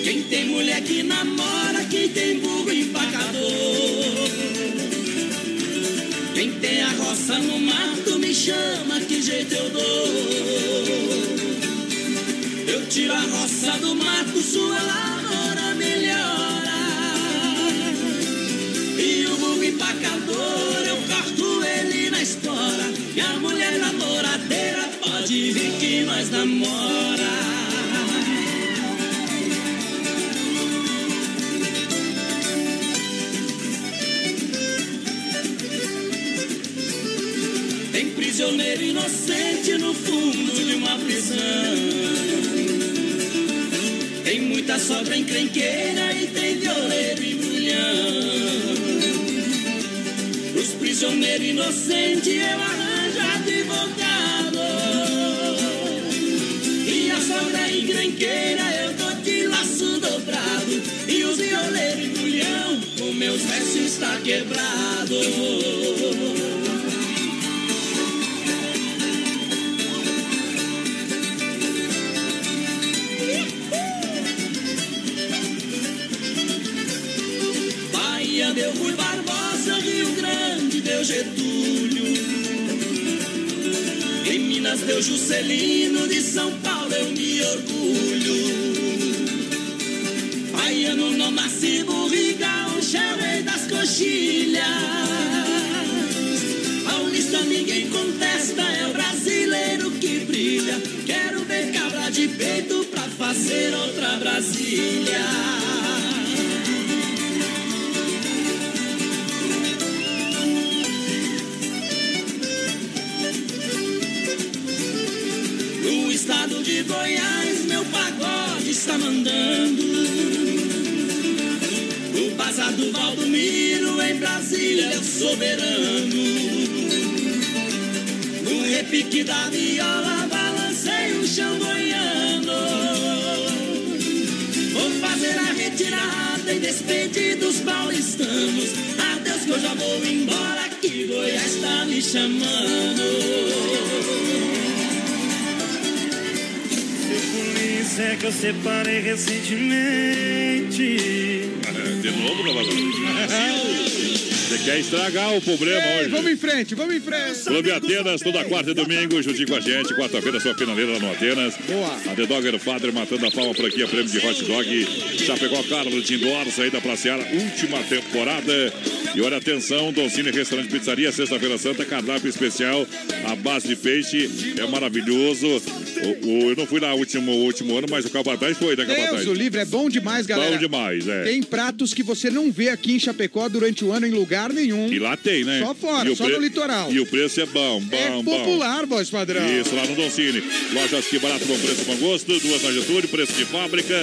Quem tem mulher que namora, quem tem burro empacador. Quem tem a roça no mato me chama, que jeito eu dou. Eu tiro a roça do mato, sua lavoura melhora. E o burro empacador, eu corto ele na espora. E a mulher namoradeira pode vir que nós namora. Prisioneiro inocente no fundo de uma prisão. Tem muita sogra encrenqueira e tem violeiro e mulher. Os prisioneiro inocente, eu arranjo advogado. E a sogra encrenqueira, eu dou de laço dobrado. E os violeiros e bulhão, com meus versos está quebrado. Getúlio. Em Minas deu Juscelino, de São Paulo eu me orgulho. Baiano não nasce burriga, o chão rei das coxilhas. Paulista ninguém contesta, é o brasileiro que brilha. Quero ver cabra de peito pra fazer outra Brasília. Em Brasília é o soberano. No repique da viola, balancei o chão goiano. Vou fazer a retirada e despedir dos paulistanos. Adeus que eu já vou embora, que Goiás está me chamando. Polícia é que eu separei recentemente. De novo? Você quer estragar o problema Ei, hoje? vamos em frente, vamos em frente. Clube Atenas, toda quarta e domingo, juntinho com a gente. Quarta-feira, sua finaleira lá no Atenas. Boa. A The Dogger Father matando a palma por aqui, a prêmio de hot dog. Chapecó Carlos de Indoor, saída pra Seara, última temporada. E olha, atenção, Doncini Restaurante Pizzaria, sexta-feira santa, cardápio especial, a base de peixe, é maravilhoso. O, o- eu não fui lá no último, último ano, mas o Capataz foi, né, Capataz? Deus, o livro é bom demais, galera. Bom demais, é. Tem pratos que você não vê aqui em Chapecó durante o ano em lugar nenhum. E lá tem, né? Só fora, só no litoral. E o preço é bom, bom, É bom. popular, voz padrão. Isso, lá no Doncini. Lojas que barato, bom preço, bom gosto. Duas na Getúlio, preço de fábrica.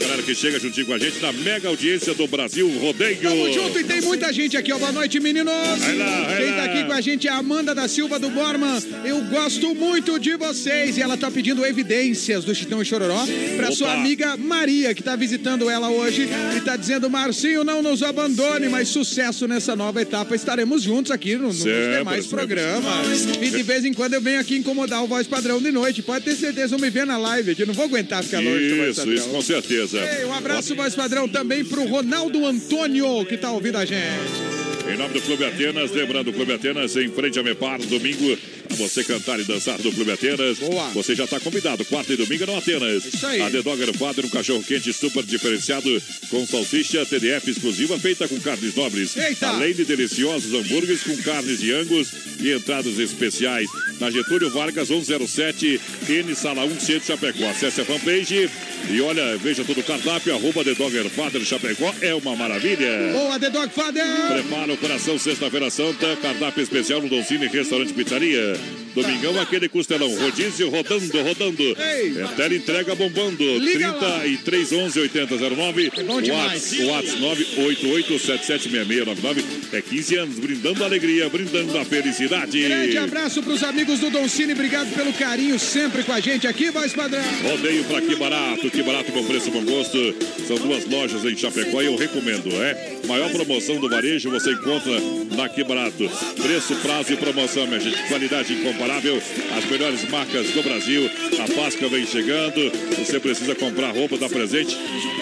Galera que chega juntinho com a gente na mega audiência do Brasil Rodeio. Tamo junto e tem muita gente aqui, ó. Boa noite, meninos. Vai lá, vai Quem tá aqui com a gente é a Amanda da Silva do Borman. Eu gosto muito de vocês. E ela tá pedindo evidências do Chitão e Chororó pra Opa. sua amiga Maria, que tá visitando ela hoje e tá dizendo: Marcinho, não nos abandone, mas sucesso nessa nova etapa. Estaremos juntos aqui no- nos Sempre, demais sempre. programas. E de vez em quando eu venho aqui incomodar o voz padrão de noite. Pode ter certeza, vão me ver na live aqui. Não vou aguentar ficar longe do voz Isso, isso, com certeza. Ei, um abraço, voz padrão, também pro Ronaldo Antônio, que tá ouvindo a gente. Em nome do Clube Atenas, lembrando, o Clube Atenas em frente a Mepar, domingo, pra você cantar e dançar do Clube Atenas. Boa. Você já está convidado, quarta e domingo no Atenas. Isso aí. A The Dogger Father, um cachorro quente super diferenciado, com salsicha TDF exclusiva, feita com carnes nobres. Eita. Além de deliciosos hambúrgueres com carnes de angus e entradas especiais. Na Getúlio Vargas, 107, N Sala 1, Centro Chapecó. Acesse a fanpage e olha, veja todo o cardápio, arroba The Dogger Father Chapecó. É uma maravilha. Boa, The Dog Father! Prepara o coração, sexta-feira santa, cardápio especial no Doncini Restaurante Pizzaria. Thank you. Domingão, aquele costelão, rodízio rodando, rodando. Ei. É tela entrega bombando. Liga lá. 3311 8009. É demais. WhatsApp 988776699. É 15 anos, brindando a alegria, brindando a felicidade. Grande abraço pros amigos do Doncini, obrigado pelo carinho sempre com a gente aqui, voz padrão. Rodeio pra que barato, que barato, bom preço, bom gosto. São duas lojas em Chapecó e eu recomendo, é? Maior promoção do varejo você encontra na Que Barato. Preço, prazo e promoção, minha gente. Qualidade incomparável, as melhores marcas do Brasil. A Páscoa vem chegando, você precisa comprar roupa, dar presente.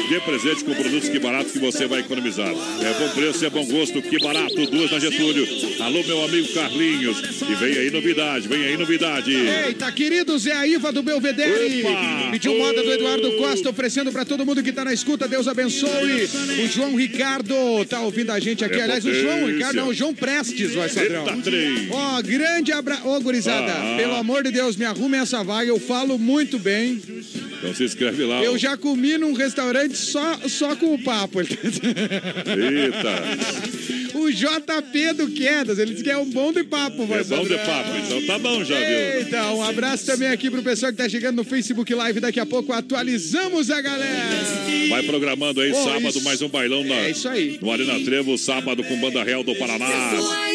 Dê presente com produtos Que Barato que você vai economizar. É bom preço, é bom gosto, Que Barato, duas na Getúlio. Alô, meu amigo Carlinhos. E vem aí novidade, vem aí novidade. Eita, queridos, é a Iva do Belvedere. Opa! Pediu moda do Eduardo Costa, oferecendo pra todo mundo que tá na escuta. Deus abençoe. O João Ricardo tá ouvindo a gente aqui. É Aliás, o João potência. Ricardo, não, o João Prestes, vai trem. Ó, grande abraço. Ô, gurizada, Ah. pelo amor de Deus, me arrume essa vaga. Eu falo muito bem. Então se inscreve lá. Eu já comi num restaurante só, só com o papo. Eita. O JP do Quedas. Ele disse que é um bom de papo, É voz bom de papo, então tá bom já, viu? Eita, um abraço também aqui pro pessoal que tá chegando no Facebook Live. Daqui a pouco atualizamos a galera. Vai programando aí, Pô, sábado, isso- mais um bailão na, É isso aí. no Arena Trevo, sábado com Banda Real do Paraná.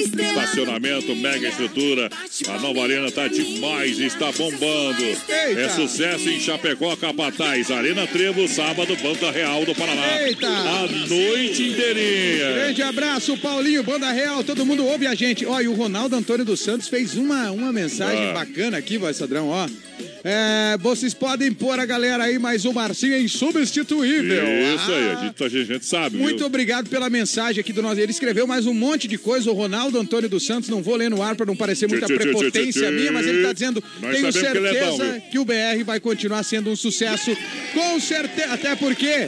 Estacionamento, mega estrutura. A nova arena tá demais, está bombando. É sucesso em Chapecó, Capataz. Arena Trevo, sábado, Banda Real do Paraná. Eita. A noite inteirinha. Grande abraço, Paulinho, Banda Real, todo mundo ouve a gente. Ó, e o Ronaldo Antônio dos Santos fez uma, uma mensagem Ah. bacana aqui, voz padrão, ó. É, vocês podem pôr a galera aí, mas o Marcinho é insubstituível. Isso aí, a Ah, gente, a gente sabe. Muito viu? obrigado pela mensagem aqui do nosso. Ele escreveu mais um monte de coisa. O Ronaldo Antônio dos Santos, não vou ler no ar para não parecer muita Tchê, tchê, tchê, prepotência tchê, minha, mas ele tá dizendo: Nós tenho sabemos que é bom, certeza que o BR vai continuar sendo um sucesso. Com certeza. Até porque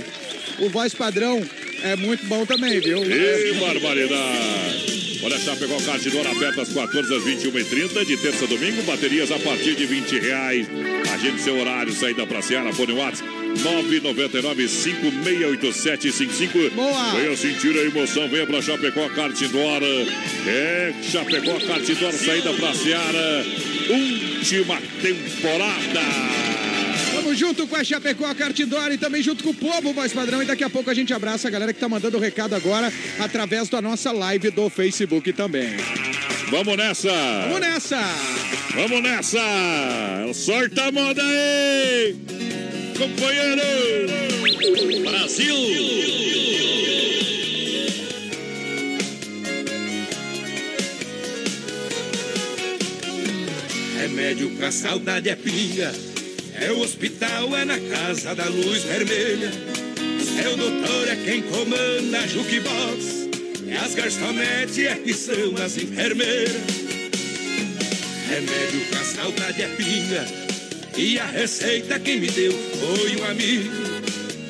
o voz padrão é muito bom também, viu? Ê, barbaridade! Olha, Chapecó Cartidor aberta às 14 às 21h30, de terça a domingo, baterias a partir de 20 reais. Agende seu horário, saída pra Seara, fone WhatsApp 999-568755. Boa! Venha sentir a emoção, venha pra Chapecó Cartidor. É, Chapecó Cartidor, saída pra Seara, última temporada. Junto com a Chapecó, a Cartidora e também junto com o povo, voz padrão. E daqui a pouco a gente abraça a galera que tá mandando o recado agora através da nossa live do Facebook também. Vamos nessa! Vamos nessa! Vamos nessa! Sorta a moda aí! Companheiro! Brasil! Remédio pra saudade é pinga. É o hospital, é na casa da luz vermelha. Seu doutor é quem comanda a jukebox. E as garçonetes é que são as enfermeiras. Remédio pra saudade é pinga. E a receita quem me deu foi um amigo.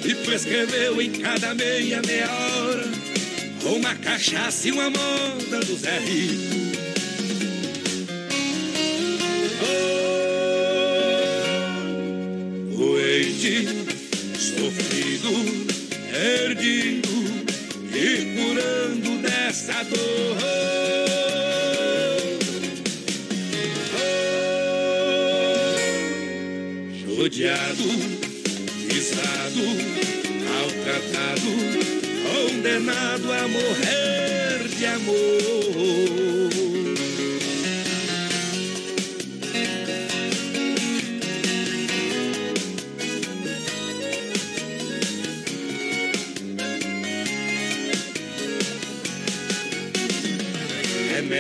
E prescreveu em cada meia, meia hora. Uma cachaça e uma moda do Zé Rico. Sofrido, perdido e curando dessa dor. Judiado, pisado, maltratado, condenado a morrer de amor.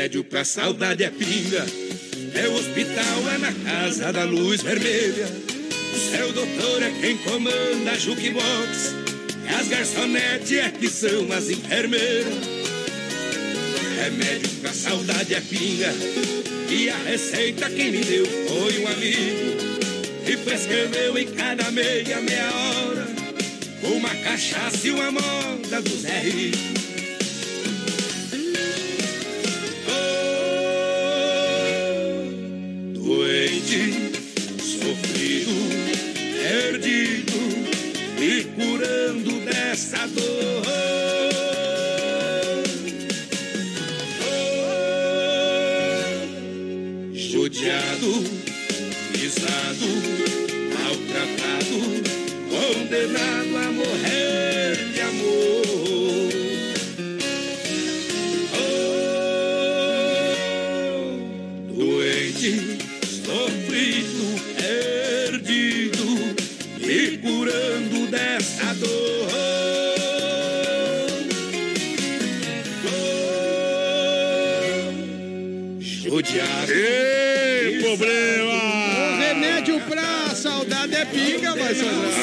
Remédio pra saudade é pinga. É o hospital, é na casa da luz vermelha. O seu doutor é quem comanda a jukebox. As garçonetes é que são as enfermeiras. Remédio pra saudade é pinga. E a receita quem me deu foi um amigo. E prescreveu em cada meia, meia hora. Uma cachaça e uma moda do Zé Rico. Pisado, maltratado, condenado a morrer de amor.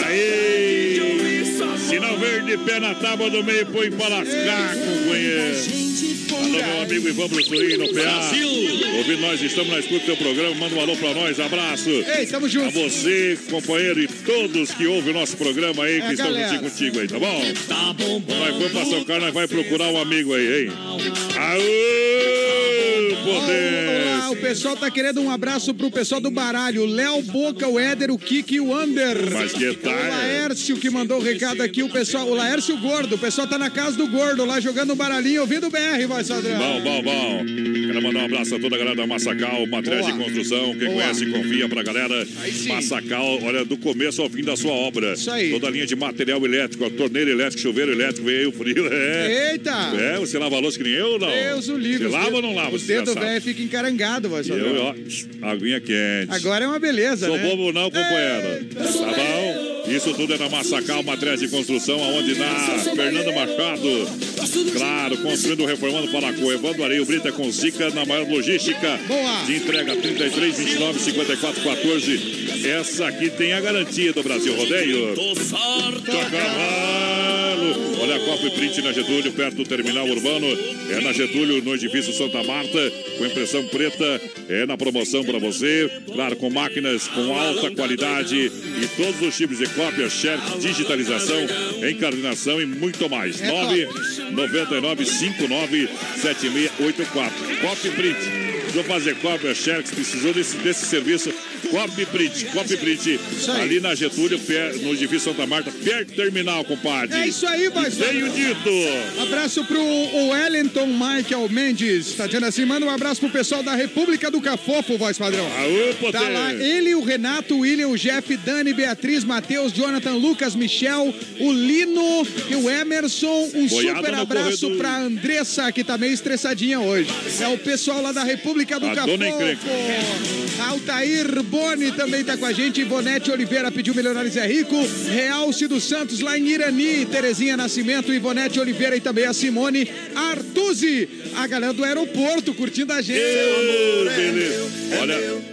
Aí! Sinal verde, pé na tábua do meio, põe para lascar, companheiro. Alô, meu amigo Ivan Brussuí no PA. Ouvindo nós, estamos na escuta do teu programa. Manda um alô pra nós, abraço. Ei, tamo junto. A você, companheiro, e todos que ouvem o nosso programa aí, que É, juntinho contigo aí, tá bom? Tá bom, Nós vamos pra São Carlos, nós vai procurar um amigo aí, hein? Aô, o pessoal tá querendo um abraço pro pessoal do baralho. O Léo Boca, o Éder, o Kiki e o Ander. Mas que tal? O Laércio que mandou o recado aqui, o pessoal, o Laércio Gordo, o pessoal tá na casa do Gordo lá jogando um baralhinho, ouvindo o BR, voz padrão. Bom, bom, bom. Quero mandar um abraço a toda a galera da Massacal, materiais de construção. Quem conhece, confia pra galera. Massacal, olha, do começo ao fim da sua obra. Isso aí. Toda a linha de material elétrico, torneira elétrica, chuveiro elétrico, veio o frio. É. Eita! É, você lava a louça que nem eu ou não? Deus o livre. Você lava ou não lava? Os dedos desgraçado? velho fica encarangado, padrão. Eu, ó, aguinha quente. Agora é uma beleza, Sou né? bobo não, companheiro. Tá bom? Isso tudo é na Massacal, materiais de construção, aonde na Fernanda Machado. Claro, construindo, reformando para com Evandro Areio Brita com Zica na maior logística. Boa. De entrega 33, 29, 54, 14. Essa aqui tem a garantia do Brasil Rodeio. Cavalo. Olha a Copa e Print na Getúlio, perto do terminal urbano. É na Getúlio, no edifício Santa Marta, com impressão preta. É na promoção para você. Claro, com máquinas com alta qualidade e todos os tipos de cópia, xerox, digitalização, encarnação e muito mais. 999 59 7684. Copy Print. Precisou fazer cópia, xerox, precisou desse, desse serviço. Copy Print, Copy Print. Ali na Getúlio, no edifício Santa Marta, perto do terminal, compadre. É isso aí, vai. Tenho dito. Abraço pro Wellington Michael Mendes. Tá dizendo assim, manda um abraço pro pessoal da República do Cafofo, voz padrão. Aô, Tá potência. lá ele, o Renato, o William, o Jeff, Dani, Beatriz, Matheus, Jonathan, Lucas, Michel, o Lino e o Emerson. Um super abraço corredor. pra Andressa, que tá meio estressadinha hoje. É o pessoal lá da República do A dona. Cafofo. Altair Boni também tá com a gente. Ivonete Oliveira pediu Milionários é Rico. Realce dos Santos lá em Irani. Terezinha Nascimento, Ivonete Oliveira e também a Simone Artuzzi. A galera do aeroporto curtindo a gente. Ô, beleza. Olha,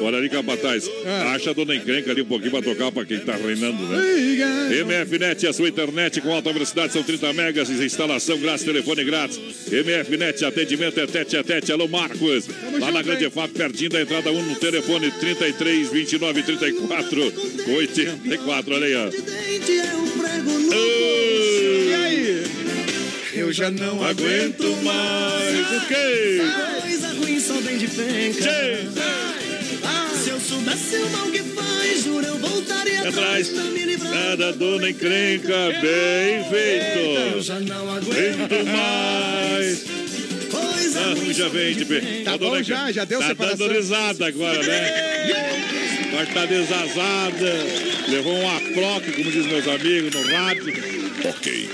olha ali, capataz. Acha a dona encrenca ali um pouquinho pra tocar pra quem tá reinando, né? MFNet, a sua internet com alta velocidade, são 30 megas, instalação grátis, telefone grátis. MFNet, atendimento é tete a tete. Alô, Marcos. Lá na Grande FAP, pertinho da entrada 1, no telefone 33 29 34 84. Olha aí, ó. E aí? Eu já não aguento mais. O quê? Coisa ruim só vem de penca. Soubesse o mal que faz, juro eu voltaria Atrás. pra me livrar. Nada dona encrenca, bem feito. Eu já não Aguento mais. Coisa Ah, ruim já vem de pé. Tá dona bom já? Já deu tá separação? dando risada agora, né? Mas tá desazada. Levou um aproque, como diz meus amigos, no rádio. Ok.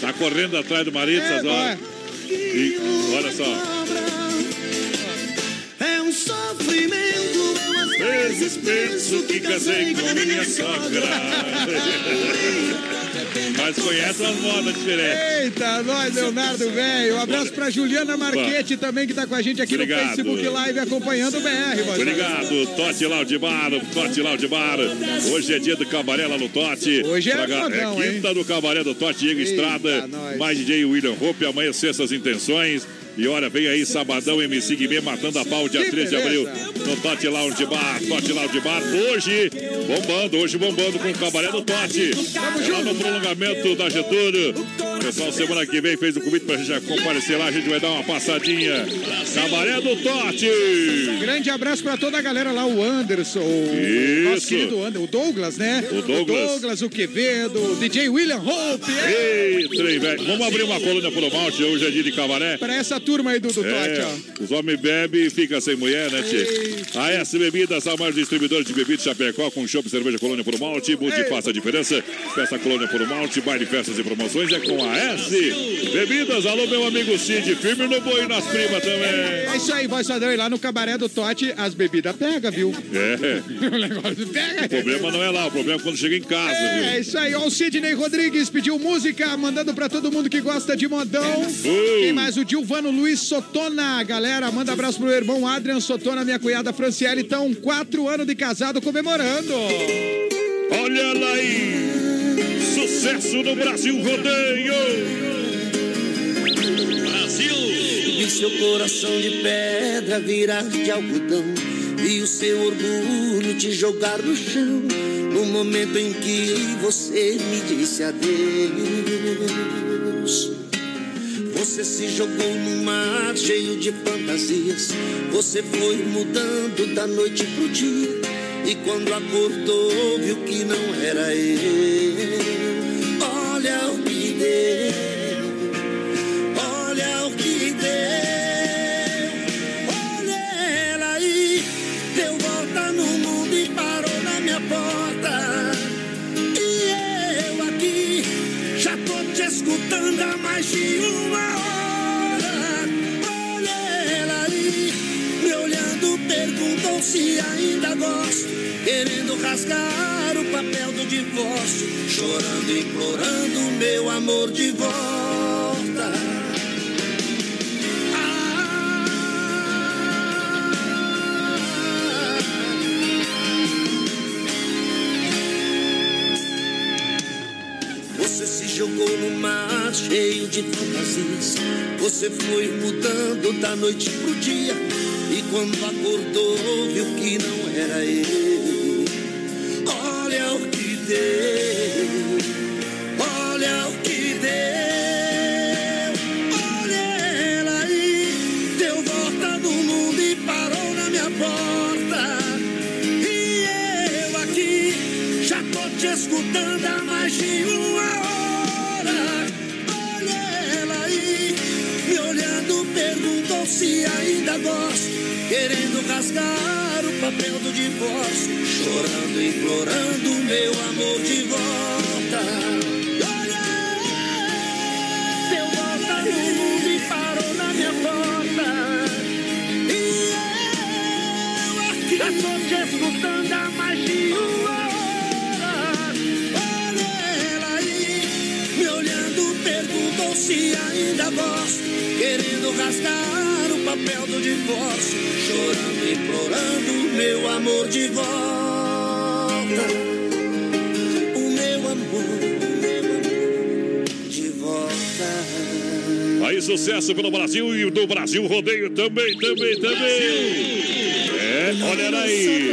Tá correndo atrás do marido essas horas. E olha só. É um sofrimento, vezes penso que casei com minha sogra. Mas conhece umas modas diferentes. Eita, nós, Leonardo, velho. Um abraço pra Juliana Marchetti também, que tá com a gente aqui Obrigado. no Facebook Live acompanhando o BR, Obrigado, Tote Laudibar, Tote Laudibar. Hoje é dia do cabaré lá no Tote. Hoje é Pra É quinta do cabaré do Tote, Diego Eita, Estrada. nós. Mais DJ William Hope, amanhã sextas intenções. E olha, vem aí sabadão MC Guimê matando a pau dia Que 3 de abril no Tote Lounge Bar, Tote Lounge Bar. Hoje bombando, hoje bombando com o cabaré do Tote. É lá no prolongamento da Getúlio. O pessoal semana que vem fez o convite pra gente comparecer lá, a gente vai dar uma passadinha. Cabaré do Tote. Grande abraço pra toda a galera lá, o Anderson, o Isso. nosso querido Anderson, o Douglas, né? O Douglas. Douglas, o Quevedo, o DJ William Hope. É. Ei, trem velho. Vamos abrir uma coluna pro malte, hoje é dia de cabaré. Pra essa turma aí do, do Tote, É, ó. os homens bebem e ficam sem mulher, né, Tchê? A S Bebidas, a maior distribuidora de bebidas Chapecó, com chopp, cerveja, colônia por malte, Budi faça a diferença. Peça colônia por malte, baile, festas e promoções é com a S Bebidas. Alô, meu amigo Cid, firme no boi nas primas também. É isso aí, voz padrão. E lá no cabaré do Tote, as bebidas pega, viu? É, o negócio pega. o problema não é lá, o problema é quando chega em casa, É viu? isso aí, ó, o Sidney Rodrigues pediu música, mandando pra todo mundo que gosta de modão. Quem mais? O Dilvano Luiz Sotona, galera, manda abraço pro meu irmão Adrian Sotona, minha cunhada Franciele, estão quatro anos de casado comemorando. Olha lá aí, sucesso no Brasil Rodeio. E seu coração de pedra virar de algodão E o seu orgulho te jogar no chão No momento em que você me disse adeus Você se jogou num mar cheio de fantasias. Você foi mudando da noite pro dia. E quando acordou, viu que não era eu. Olha o que deu. Olha o que deu. Olha ela aí. Deu volta no mundo e parou na minha porta. E eu aqui já tô te escutando há mais de uma perguntou se ainda gosto. Querendo rasgar o papel do divórcio. Chorando, implorando meu amor de volta. Se jogou no mar cheio de fantasias. Você foi mudando da noite pro dia. Quando acordou, viu que não era eu. Olha o que deu. Olha o que deu. Olha ela aí. Deu volta no mundo e parou na minha porta. E eu aqui já tô te escutando há mais de uma hora. Olha ela aí, me olhando, perguntou se ainda gosto. Querendo rasgar o papel do divórcio. Chorando, implorando meu amor de volta. Olha, no mundo e parou na minha porta. E eu aqui já tô te escutando há mais de uma hora. Olha ela aí, me olhando, perguntou se ainda gosto. Querendo rasgar papel do divórcio. Chorando, implorando meu amor de volta. O meu amor, o meu amor de volta. Aí, sucesso pelo Brasil e do Brasil Rodeio também, também, também. É, olha aí.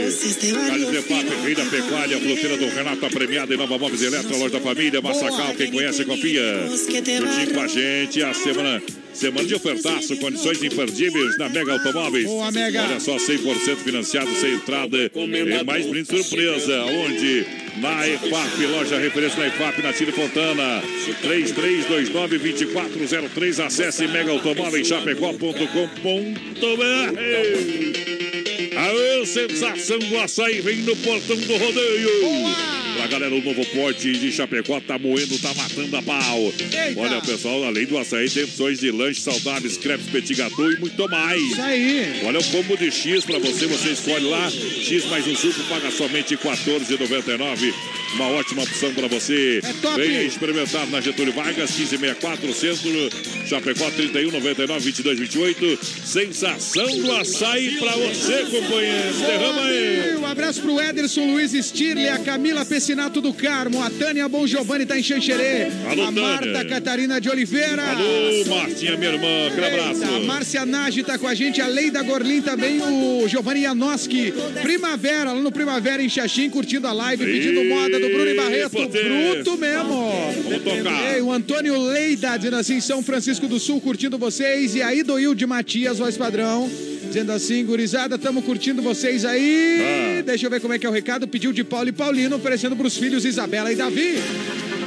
Carnes de Pato, Rei da Pecuária, fruteira do Renato, a premiada em Nova Móveis Eletro, loja da família, Massacal, quem conhece, confia. Juntinho com a gente, a semana. Semana de ofertaço, condições imperdíveis na Mega Automóveis. Boa, Mega. Olha só, 100% financiado, sem entrada. E mais brinde surpresa. Onde? Na EFAP, loja referência na EFAP, na Tire Fontana. 3329-2403. Acesse megaautomóveis.chapecó.com.br. Aê, sensação do açaí vem no portão do rodeio. Pra galera, o novo porte de Chapecó tá moendo, tá matando a pau. Olha, pessoal, além do açaí, tem opções de lanches saudáveis, crepes, petit gâteau e muito mais. Isso aí. Olha o combo de X pra você, você escolhe lá. X mais um suco, paga somente R$ 14,99. Uma ótima opção pra você. É top. Venha experimentar na Getúlio Vargas, 1564, Centro, Chapecó, 31, 99, 22, 28. Sensação do açaí pra você, companheiro. Derrama aí. Um abraço pro Ederson Luiz Stirle, a Camila Pessinato do Carmo, a Tânia Bom Giovanni tá em Xanxerê, Alô, a Tânia. Marta Catarina de Oliveira. Alô, Martinha, minha irmã, aquele abraço. A Márcia Nagi tá com a gente, a Leida Gorlin também, o Giovanni Janoski. Primavera, lá no Primavera em Xaxim, curtindo a live, pedindo moda do Bruno e Barreto. potência. Bruto mesmo. Vamos tocar. O Antônio Leida, dizendo assim, São Francisco do Sul, curtindo vocês. E aí, Doil de Matias, voz padrão. Dizendo assim, gurizada, tamo curtindo vocês aí. Ah. Deixa eu ver como é que é o recado. Pediu de Paulo e Paulino, oferecendo pros filhos Isabela e Davi.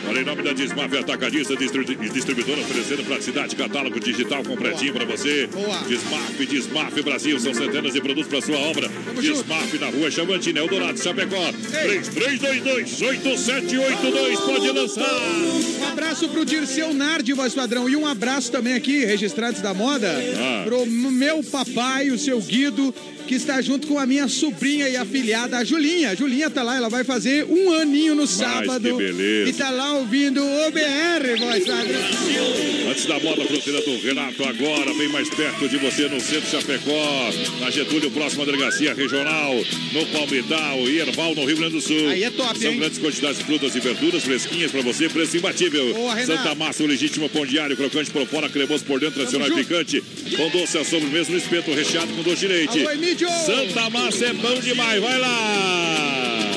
Olha, em nome da Desmaf Atacadista distri- e Distribuidora, oferecendo praticidade, catálogo digital completinho para você. Boa. Desmaf, Desmaf Brasil, são centenas de produtos para sua obra. Desmaf na rua Chavantina, Eldorado, Chapecó. 3322-8782, pode lançar. Um abraço pro Dirceu Nardi, voz padrão. E um abraço também aqui, registrantes da moda, Ah. pro meu papai, o seu Guido, que está junto com a minha sobrinha e afilhada, a Julinha. A Julinha tá lá, ela vai fazer um aninho no sábado. que beleza. E tá lá ouvindo o BR, voz. Antes da moda fruteira do Renato, agora bem mais perto de você no centro de Chapecó, na Getúlio, próxima delegacia regional, no Palmital e Erval, no Rio Grande do Sul. Aí é top, São hein? grandes quantidades de frutas e verduras fresquinhas para você, preço imbatível. Boa. Santa Massa, o legítimo pão diário, crocante por fora, cremoso por dentro, tradicional e picante. Pão doce a sobremesa no espeto recheado com doce de leite. Alô, Santa Massa é bom demais, vai lá!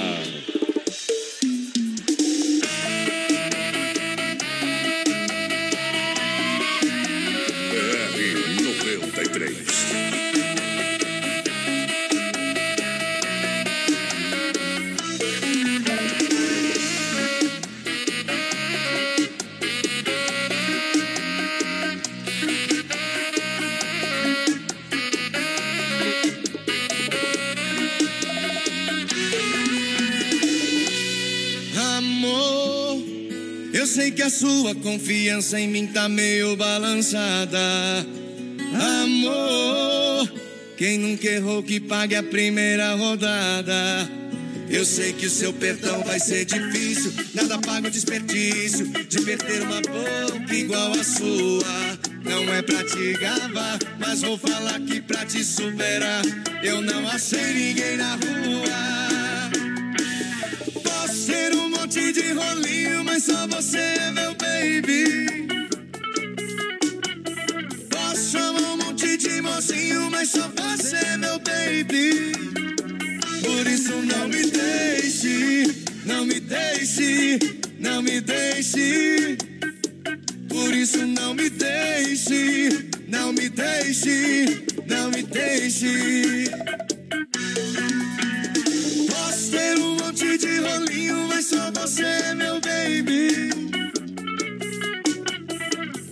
Que a sua confiança em mim tá meio balançada. Amor, quem nunca errou que pague a primeira rodada. Eu sei que o seu perdão vai ser difícil. Nada paga o desperdício de perder uma boca igual a sua. Não é pra te gabar, mas vou falar que pra te superar. Eu não achei ninguém na rua. Só você é meu baby. Posso chamar um monte de mocinho, mas só você é meu baby. Por isso não me deixe, não me deixe, não me deixe. Por isso não me deixe, não me deixe, não me deixe. Posso só você meu baby.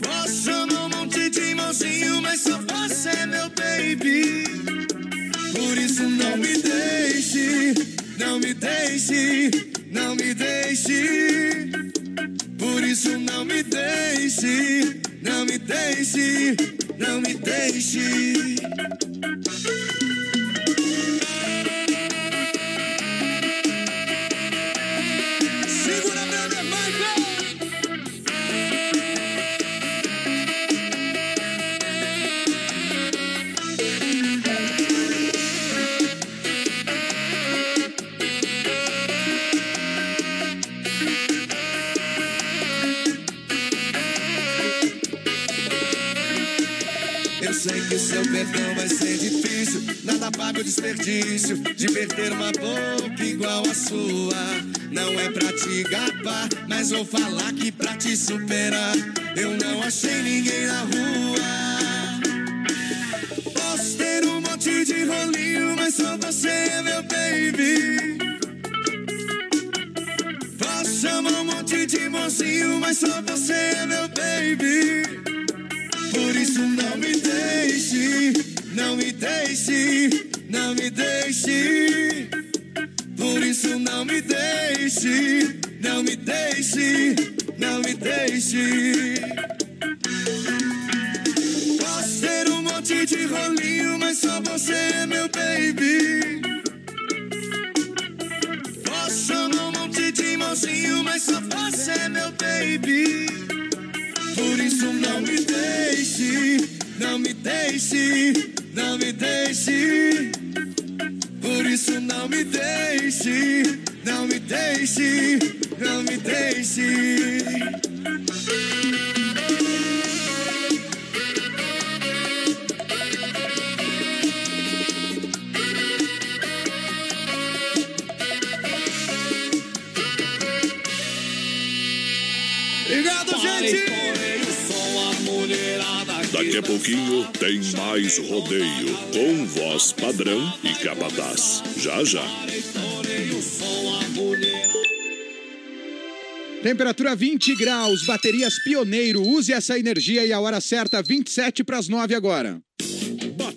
Posso chamar um monte de mocinho, mas só você meu baby. Por isso não me deixe, não me deixe, não me deixe. Por isso não me deixe, não me deixe, não me deixe. Segura seu perdão vai ser difícil. Nada paga o desperdício de perder uma boca igual a sua. Não é pra te gabar, mas vou falar que pra te superar. Eu não achei ninguém na rua. Posso ter um monte de rolinho, mas só você é meu baby. Posso chamar um monte de mocinho, mas só você é meu baby. Por isso não me deixe, não me deixe, não me deixe. Por isso não me deixe, não me deixe, não me deixe. Posso ter um monte de rolinho, mas só você é meu baby. Posso um monte de mocinho, mas só você é meu baby. Por isso não me deixe, não me deixe, não me deixe. Por isso não me deixe, não me deixe, não me deixe. Obrigado, gente! Daqui a pouquinho tem mais rodeio com voz padrão e capataz. Já já. Temperatura 20 graus, baterias Pioneiro. Use essa energia e a hora certa, 27 para as 9 agora.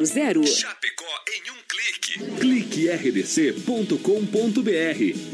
3328-3100. Chapecó em um clique. Clique rdc.com.br,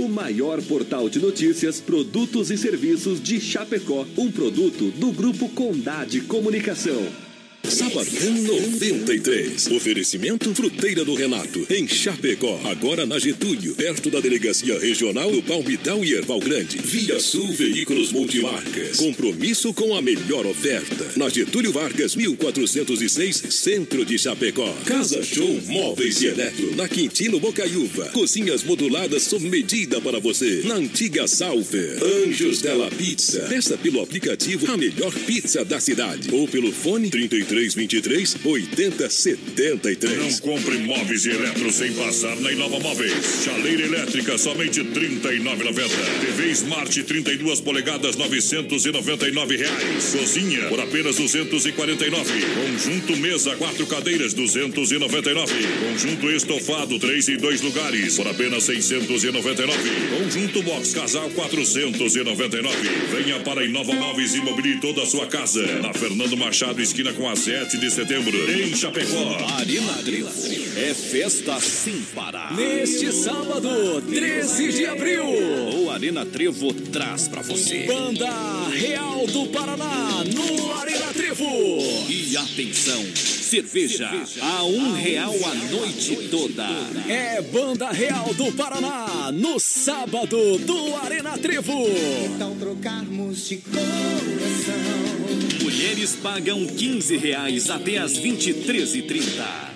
o maior portal de notícias, produtos e serviços de Chapecó. Um produto do Grupo Condade Comunicação. Sabadão 93. Oferecimento Fruteira do Renato, em Chapecó. Agora na Getúlio, perto da Delegacia Regional do Palmital e Erval Grande. Via Sul Veículos Multimarcas. Compromisso com a melhor oferta. Na Getúlio Vargas, 1406, Centro de Chapecó. Casa Show Móveis e Eletro. Na Quintino Bocaiúva. Cozinhas moduladas sob medida para você. Na antiga Salver. Anjos Della Pizza. Peça pelo aplicativo a melhor pizza da cidade. Ou pelo fone 3323 8073. Não compre móveis e eletro sem passar na Inova Móveis. Chaleira elétrica, somente R$ 39,90. TV Smart 32 polegadas, 999 reais. Cozinha por apenas 249. Conjunto mesa, quatro cadeiras, 299. Conjunto estofado, três e dois lugares, por apenas 699. Conjunto box casal, 499. Venha para Inova Móveis e mobile toda a sua casa. Na Fernando Machado, esquina com a 7 de setembro, em Chapecó. Arena Trevo é festa sem parar. Neste sábado, 13 de abril, o Arena Trevo traz pra você Banda Real do Paraná no Arena Trevo. E atenção, cerveja a um real a noite toda. É Banda Real do Paraná no sábado do Arena Trevo. Então trocarmos de coração. Mulheres pagam 15 reais até as 23h30.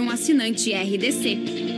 um assinante RDC.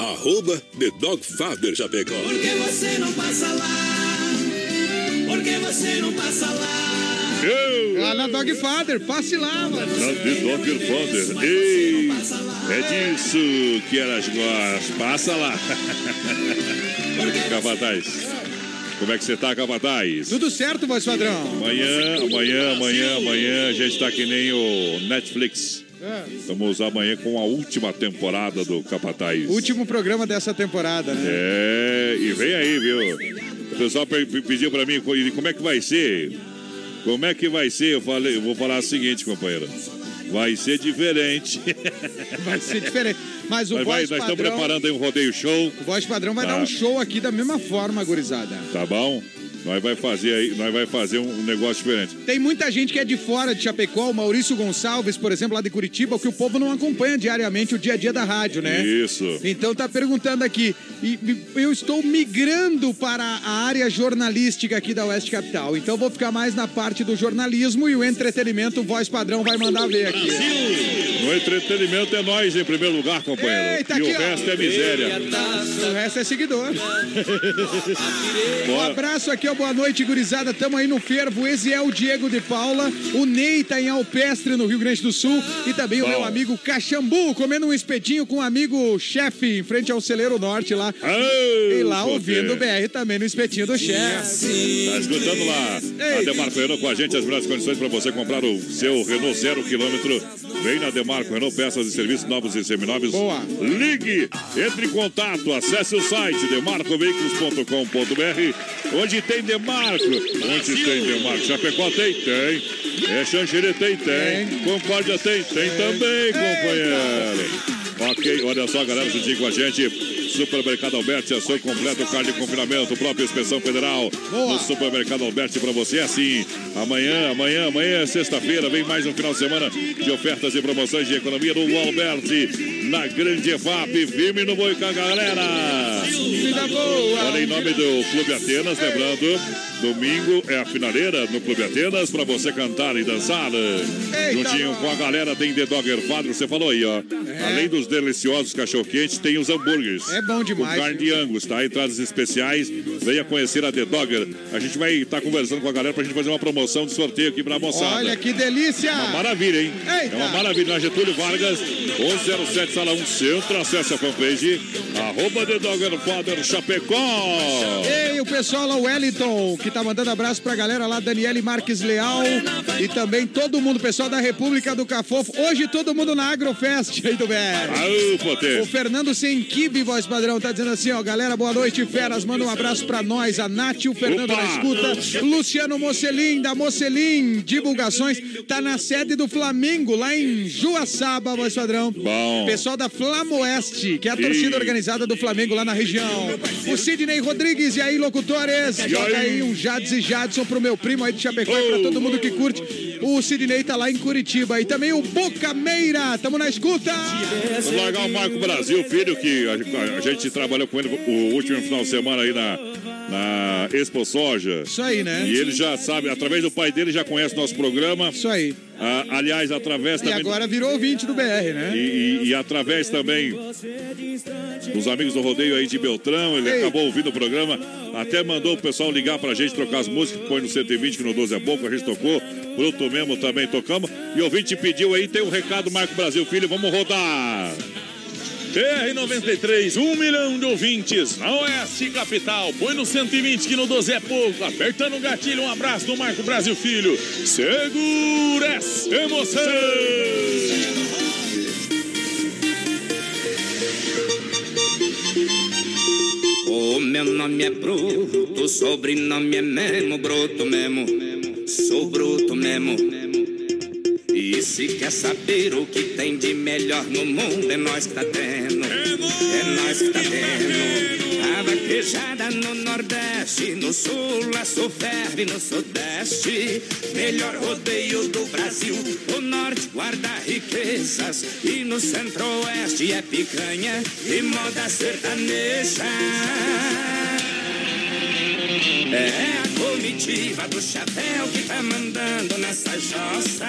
Arroba The Dog Father Chapecó. Por que você não passa lá? Por que você não passa lá? Lá na Dog Father, passe lá, mano. Na The Dogger Father. Ei, é disso que elas gostam. Passa lá. Capataz. Como é que você tá, Capataz? Tudo certo, voz padrão. Amanhã, amanhã, amanhã, amanhã, a gente tá que nem o Netflix. É. Vamos amanhã com a última temporada do Capataz. Último programa dessa temporada, né? É, e vem aí, viu? O pessoal pe- pe- pediu pra mim co- como é que vai ser. Como é que vai ser? Eu falei, eu vou falar o seguinte, companheiro. Vai ser diferente. Vai ser diferente. Mas o Mas vai, voz nós estamos padrão, preparando aí um rodeio show. o voz padrão vai Tá. dar um show aqui da mesma forma, gurizada. Tá bom? Nós vai fazer aí, nós vai fazer um negócio diferente. Tem muita gente que é de fora de Chapecó, o Maurício Gonçalves, por exemplo, lá de Curitiba, que o povo não acompanha diariamente o dia a dia da rádio, né? Isso. Então tá perguntando aqui, e eu estou migrando para a área jornalística aqui da Oeste Capital. Então vou ficar mais na parte do jornalismo e o entretenimento, o voz padrão vai mandar ver aqui. No entretenimento é nós em primeiro lugar, companheiro. Eita, e o aqui, ó. resto é miséria. O resto é seguidor. Um abraço aqui, ó, boa noite, gurizada. Tamo aí no fervo. Esse é o Diego de Paula. O Ney tá em Alpestre, no Rio Grande do Sul. E também o Bom. meu amigo Caxambu, comendo um espetinho com um amigo chefe em frente ao Celeiro Norte lá. e lá ouvindo o BR também no espetinho do chefe. Tá escutando lá. A Demarco Renault com a gente, as melhores condições para você comprar o seu Renault zero quilômetro. Vem na Demarco Renault, peças e serviços novos e seminovos. Boa. Ligue, entre em contato, acesse o site demarcoveículos.com.br. Onde tem Demarco? Onde tem Demarco? Chapecó tem? Tem. É Xanxerê tem? Tem. Concórdia tem? Tem também, companheiro. Ok, olha só, galera, juntinho com a gente. Supermercado Alberti, açougue completo, carne de confinamento, própria inspeção federal. Boa. No Supermercado Alberti pra você é assim. Amanhã, amanhã, amanhã é sexta-feira, vem mais um final de semana de ofertas e promoções de economia no Alberti, na Grande EFAP. Firme no boi com a galera. Olha, em nome do Clube Atenas, lembrando, domingo é a finaleira no Clube Atenas pra você cantar e dançar. Juntinho com a galera tem The Dogger Father, você falou aí, ó. Além dos deliciosos cachorro-quentes, tem os hambúrgueres. É bom demais. Com carne de angus, tá? Entradas especiais. Venha conhecer a The Dogger. A gente vai estar conversando com a galera pra gente fazer uma promoção de sorteio aqui pra moçada. Olha que delícia. Uma maravilha, hein? Eita. É uma maravilha. Na Getúlio Vargas, 1107, sala 1 Centro. Acesse a fanpage, arroba The Dogger Father Chapecó. Ei, o pessoal lá, o Wellington, que tá mandando abraço pra galera lá, Daniele Marques Leal e também todo mundo, pessoal da República do Cafofo. Hoje todo mundo na Agrofest aí do BR. Aô. O Fernando Senquibe, voz padrão, tá dizendo assim, ó, galera, boa noite, feras, manda um abraço pra nós, a Nath, o Fernando Opa! na escuta, Luciano Mocelin, da Mocelin Divulgações, tá na sede do Flamengo, lá em Juaçaba, voz padrão. Bom. Pessoal da Flamoeste, que é a torcida Ih. organizada do Flamengo lá na região. O Sidney Rodrigues, e aí, locutores? E Joga aí? aí um Jades e Jadson pro meu primo aí de Chapecó e pra todo mundo que curte. O Sidney tá lá em Curitiba. E também o Boca Meira, tamo na escuta. Vamos largar o Marco Brasil, filho, que a, a gente trabalhou com ele o último final de semana aí na, na Expo Soja. Isso aí, né? E ele já sabe, através do pai dele, já conhece nosso programa. Isso aí. Ah, aliás, através E também. agora virou ouvinte do BR, né? E, e- e através também dos amigos do rodeio aí de Beltrão, ele Ei. acabou ouvindo o programa, até mandou o pessoal ligar pra gente, trocar as músicas, põe no 120, que no 12 é pouco, a gente tocou, Bruto mesmo também tocamos, e o ouvinte pediu aí, tem um recado, Marco Brasil Filho, vamos rodar! TR93, um milhão de ouvintes na Oeste Capital. Põe no 120 que no 12 é pouco. Apertando o gatilho, um abraço do Marco Brasil Filho. Segura essa emoção! O meu nome é Bruto, sobrenome é Memo, Bruto mesmo. Sou bruto mesmo. E se quer saber o que tem de melhor no mundo, é nós que tá tendo. É nós que tá tendo. A vaquejada no Nordeste, no Sul, a sul ferve no Sudeste. Melhor rodeio do Brasil. O Norte guarda riquezas. E no Centro-Oeste é picanha e moda sertaneja. É a comitiva do chapéu que tá mandando nessa jossa.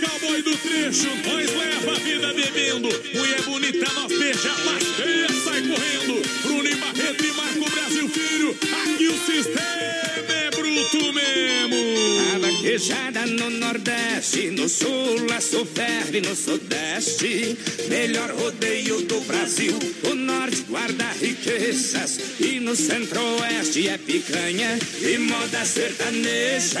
cowboy do trecho, nós leva a vida bebendo. Mulher bonita, nós beija, mas feia sai correndo. Bruno e Barreto e Marco Brasil Filho, aqui o sistema é bruto mesmo. A vaquejada no Nordeste, no Sul, a sul ferve no Sudeste. Melhor rodeio do Brasil. O Norte guarda riquezas. E no Centro-Oeste é picanha e moda sertaneja.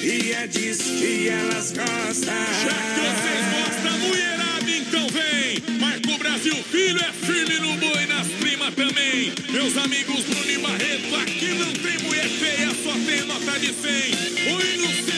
E é disso que elas gostam. Já que vocês gostam, mulherada, então vem. Marco Brasil Filho é firme no boi, nas primas também. Meus amigos Bruno e Barreto, aqui não tem mulher feia, só tem nota de 100. Põe no 120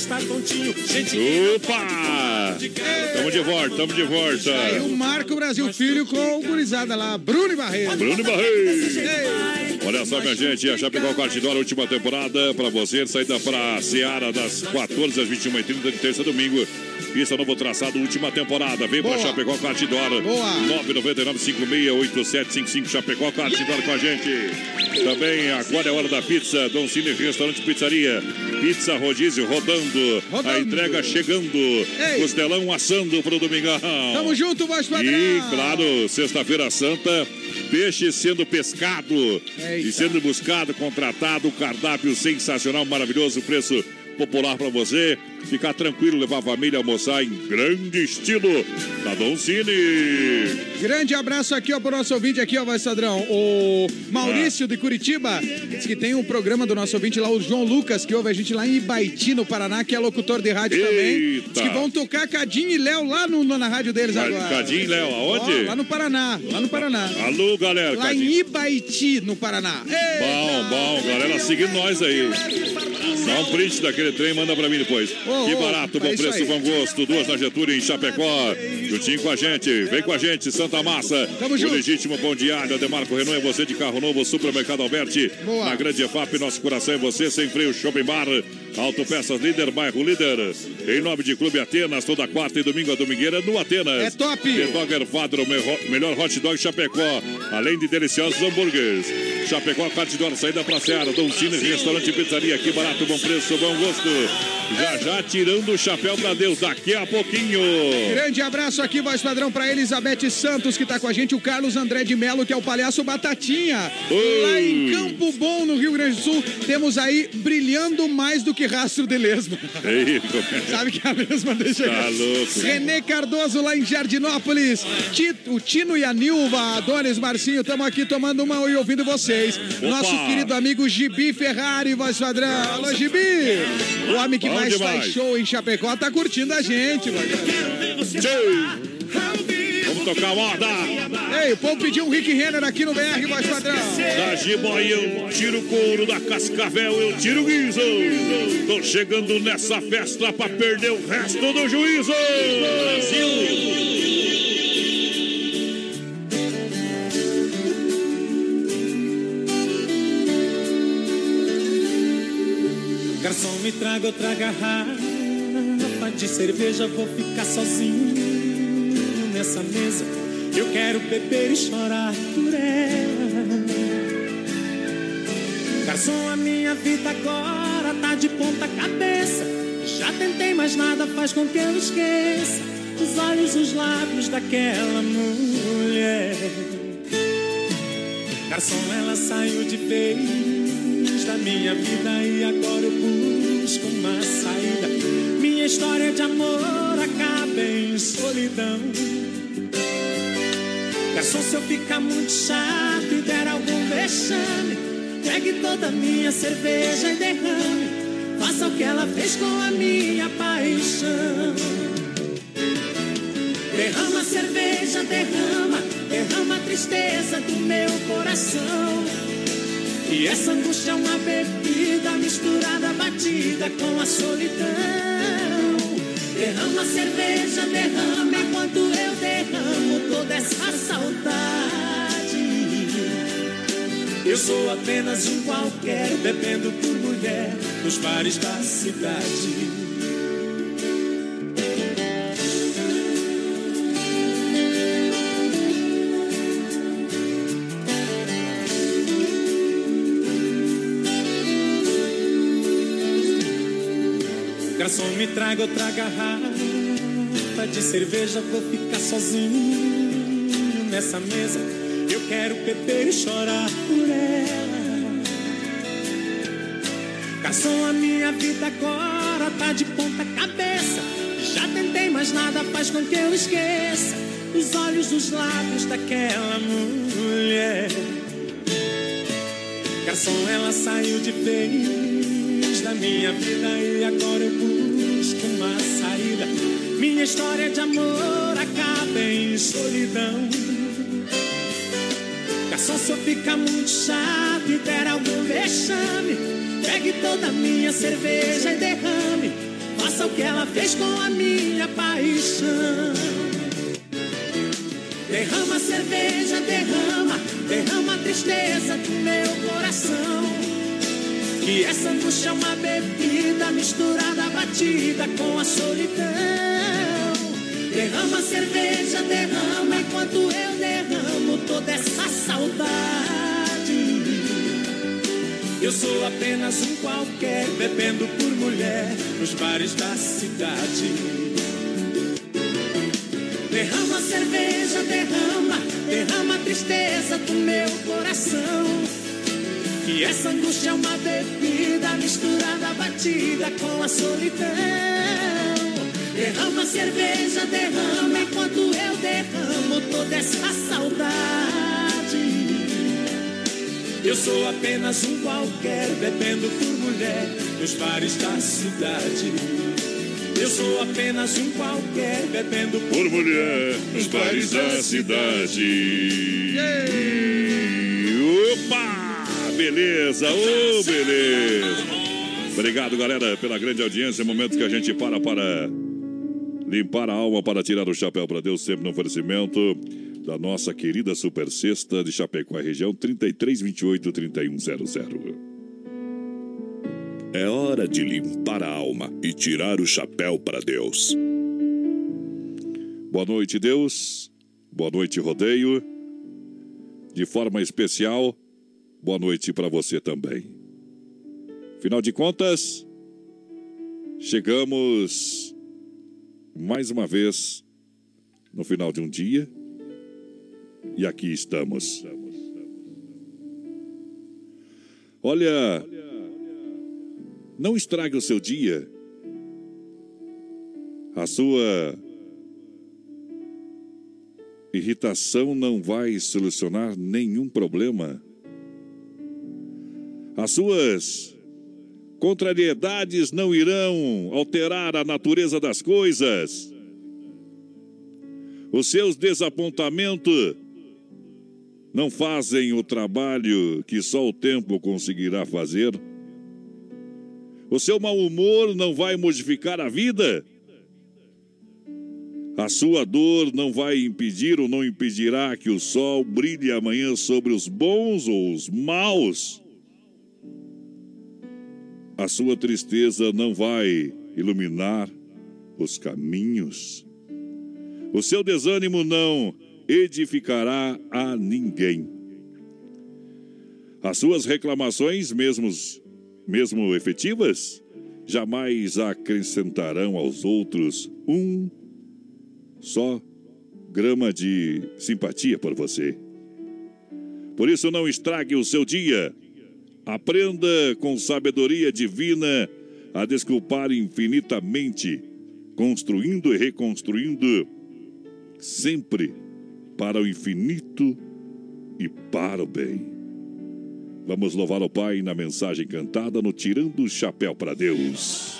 Estar prontinho. Gente, Opa! Tamo de volta, tamo de volta. Aí o Marco Brasil Filho com o gurizada lá, Bruno e Barreiro. Bruno e Barreiro. Olha só, minha gente, a Chapecó Cartidora, última temporada para você, saída para Seara das 14 às 21h30 de terça a domingo. Pista novo traçado, última temporada. Vem para Chapecó Cartidora. Boa. 999-56-8755 Chapecó Cartidora com a gente. Também agora é hora da pizza. Dom Cine Restaurante Pizzaria. Pizza rodízio rodando. A entrega chegando. Costelão assando pro domingão. Tamo junto, padrão. E, claro, sexta-feira santa, peixe sendo pescado e sendo buscado, contratado, cardápio sensacional, maravilhoso, preço popular para você. Ficar tranquilo, levar a família a almoçar em grande estilo da Don Cine. Grande abraço aqui, ó, pro nosso ouvinte aqui, ó, vai, Sadrão. O Maurício de Curitiba diz que tem um programa do nosso ouvinte lá, o João Lucas, que ouve a gente lá em Ibaiti, no Paraná, que é locutor de rádio também. Diz que vão tocar Cadinho e Léo lá no, na rádio deles Ca- agora. Cadinho e Léo, aonde? Ó, lá no Paraná, lá no Paraná. Alô, galera. Lá Cadinho. em Ibaiti, no Paraná. Bom, bom, galera seguindo nós aí. Dá um print daquele trem, manda pra mim depois. Ô, que barato, é bom isso preço, bom gosto. Duas na Getúlio em Chapecó. Juntinho com a gente. Vem com a gente, Santa Massa. Tamo o junto. legítimo pão diário. Demarco Renault é você de carro novo. Supermercado Alberti. Boa. Na grande EFAP, nosso coração é você. Sem freio, Shopping Bar. Autopeças Líder, bairro Líder. Em nome de Clube Atenas, toda quarta e domingo a domingueira no Atenas. É top. The Dogger Father, o melhor- hot dog Chapecó. Além de deliciosos hambúrgueres. Chapecó, Cartidor, saída pra Seara. Dom Cine, restaurante e pizzaria. Que barato, bom preço, bom gosto. Já já tirando o chapéu pra Deus. Daqui a pouquinho. Grande abraço aqui, voz padrão, pra Elizabeth Santos, que tá com a gente, o Carlos André de Melo, que é o palhaço Batatinha. Lá em Campo Bom, no Rio Grande do Sul, temos aí brilhando mais do que rastro de lesma. Ei, é? Sabe que a lesma deixa. Tá louco. Renê Cardoso, lá em Jardinópolis. Tito, o Tino e a Nilva, Adonis Marcinho, estamos aqui tomando uma e ouvindo vocês. Nosso querido amigo Gibi Ferrari, voz padrão. Alô, Gibi! O homem que Bom mais demais. faz show em Chapecó tá curtindo a gente, voz Vamos tocar moda. Ei, o povo pediu um Rick Renner aqui no BR, voz padrão. Da jiboia eu tiro couro, da cascavel eu tiro guiso. Tô chegando nessa festa pra perder o resto do juízo. Garçom, me traga outra garrafa de cerveja. Vou ficar sozinho nessa mesa. Eu quero beber e chorar por ela. Garçom, a minha vida agora tá de ponta cabeça. Já tentei, mas nada faz com que eu esqueça os olhos, os lábios daquela mulher. Garçom, ela saiu de vez da minha vida e agora eu busco uma saída. Minha história de amor acaba em solidão. Garçom, se eu ficar muito chato e der algum vexame, pegue toda a minha cerveja e derrame. Faça o que ela fez com a minha paixão. Derrama cerveja, derrama, derrama a tristeza do meu coração. E essa angústia é uma bebida misturada, batida com a solidão. Derrama cerveja, derrama enquanto eu derramo toda essa saudade. Eu sou apenas um qualquer, bebendo por mulher nos bares da cidade. Me traga outra garrafa de cerveja. Vou ficar sozinho nessa mesa. Eu quero beber e chorar por ela. Garçom, a minha vida agora tá de ponta cabeça. Já tentei, mas nada faz com que eu esqueça os olhos, os lábios daquela mulher. Garçom, ela saiu de vez da minha vida e agora eu. Minha história de amor acaba em solidão. Garçom, se eu ficar muito chato e der algum vexame, pegue toda a minha cerveja e derrame. faça o que ela fez com a minha paixão. Derrama cerveja, derrama, derrama a tristeza do meu coração. Que essa angústia é uma bebida misturada, batida com a solidão. Derrama cerveja, derrama enquanto eu derramo toda essa saudade. Eu sou apenas um qualquer, bebendo por mulher nos bares da cidade. Derrama cerveja, derrama, derrama a tristeza do meu coração. Que essa angústia é uma bebida misturada, batida com a solidão. Derrama cerveja, derrama enquanto eu derramo toda essa saudade. Eu sou apenas um qualquer, bebendo por mulher nos bares da cidade. Eu sou apenas um qualquer, bebendo por, Por mulher nos bares da cidade. Opa! Beleza, ô beleza. Obrigado, galera, pela grande audiência. Momento que a gente para para limpar a alma, para tirar o chapéu para Deus, sempre no oferecimento da nossa querida Super Sexta de Chapecó, região 3328 3100. É hora de limpar a alma e tirar o chapéu para Deus. Boa noite, Deus. Boa noite, rodeio. De forma especial, boa noite para você também. Final de contas, chegamos mais uma vez no final de um dia e aqui estamos. Olha, não estrague o seu dia, a sua irritação não vai solucionar nenhum problema. As suas contrariedades não irão alterar a natureza das coisas. Os seus desapontamentos não fazem o trabalho que só o tempo conseguirá fazer. O seu mau humor não vai modificar a vida. A sua dor não vai impedir ou não impedirá que o sol brilhe amanhã sobre os bons ou os maus. A sua tristeza não vai iluminar os caminhos. O seu desânimo não edificará a ninguém. As suas reclamações, mesmo, mesmo efetivas, jamais acrescentarão aos outros um só grama de simpatia por você. Por isso, não estrague o seu dia. Aprenda com sabedoria divina a desculpar infinitamente, construindo e reconstruindo, sempre para o infinito e para o bem. Vamos louvar o Pai na mensagem cantada no Tirando o Chapéu para Deus.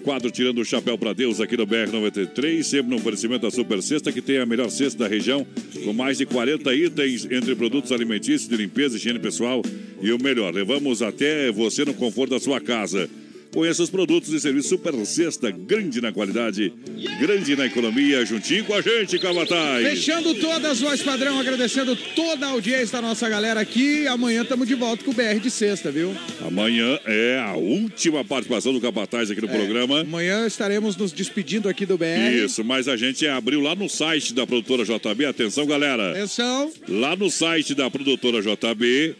quadro Tirando o Chapéu para Deus aqui no BR-93, sempre no oferecimento da Super Sexta, que tem a melhor cesta da região, com mais de 40 itens entre produtos alimentícios, de limpeza, higiene pessoal e o melhor. Levamos até você no conforto da sua casa. Conheça os produtos e serviços Super Sexta, grande na qualidade, grande na economia, juntinho com a gente, Cavatai. Fechando todas, voz padrão, agradecendo toda a audiência da nossa galera aqui. Amanhã estamos de volta com o BR de sexta, viu? Amanhã é a última participação do Capataz aqui no É, programa. Amanhã estaremos nos despedindo aqui do BR. Isso, mas a gente abriu lá no site da produtora JB. Atenção, galera. Atenção. Lá no site da produtora JB,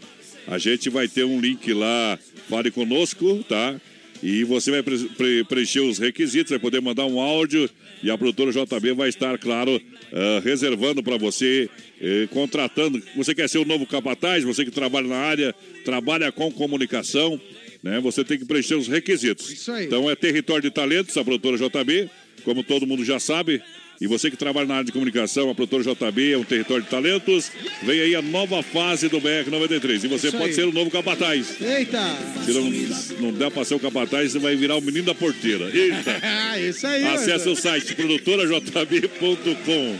a gente vai ter um link lá. Fale conosco, tá? E você vai pre- pre- preencher os requisitos, vai poder mandar um áudio e a produtora JB vai estar, claro, ah, reservando para você, eh, contratando. Você quer ser o novo capataz? Você que trabalha na área, trabalha com comunicação, né? Você tem que preencher os requisitos. Isso aí. Então é território de talentos, a produtora JB, como todo mundo já sabe. E você que trabalha na área de comunicação, a produtora JB é um território de talentos. Vem aí a nova fase do BR-93. E você Isso pode aí. ser o novo capataz. Eita! Se não, não der pra ser o capataz, você vai virar o menino da porteira. Eita! Ah, isso aí. Acesse o site produtorajb.com.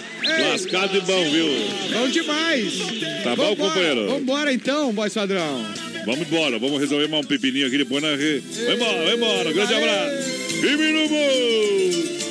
Lascado e bom, viu? Bom demais. Tá bom, companheiro? Vambora então, voz padrão. Vamos embora, vamos resolver mais um pepininho aqui depois na. Re... Vai embora, vai embora. Grande abraço. No mundo!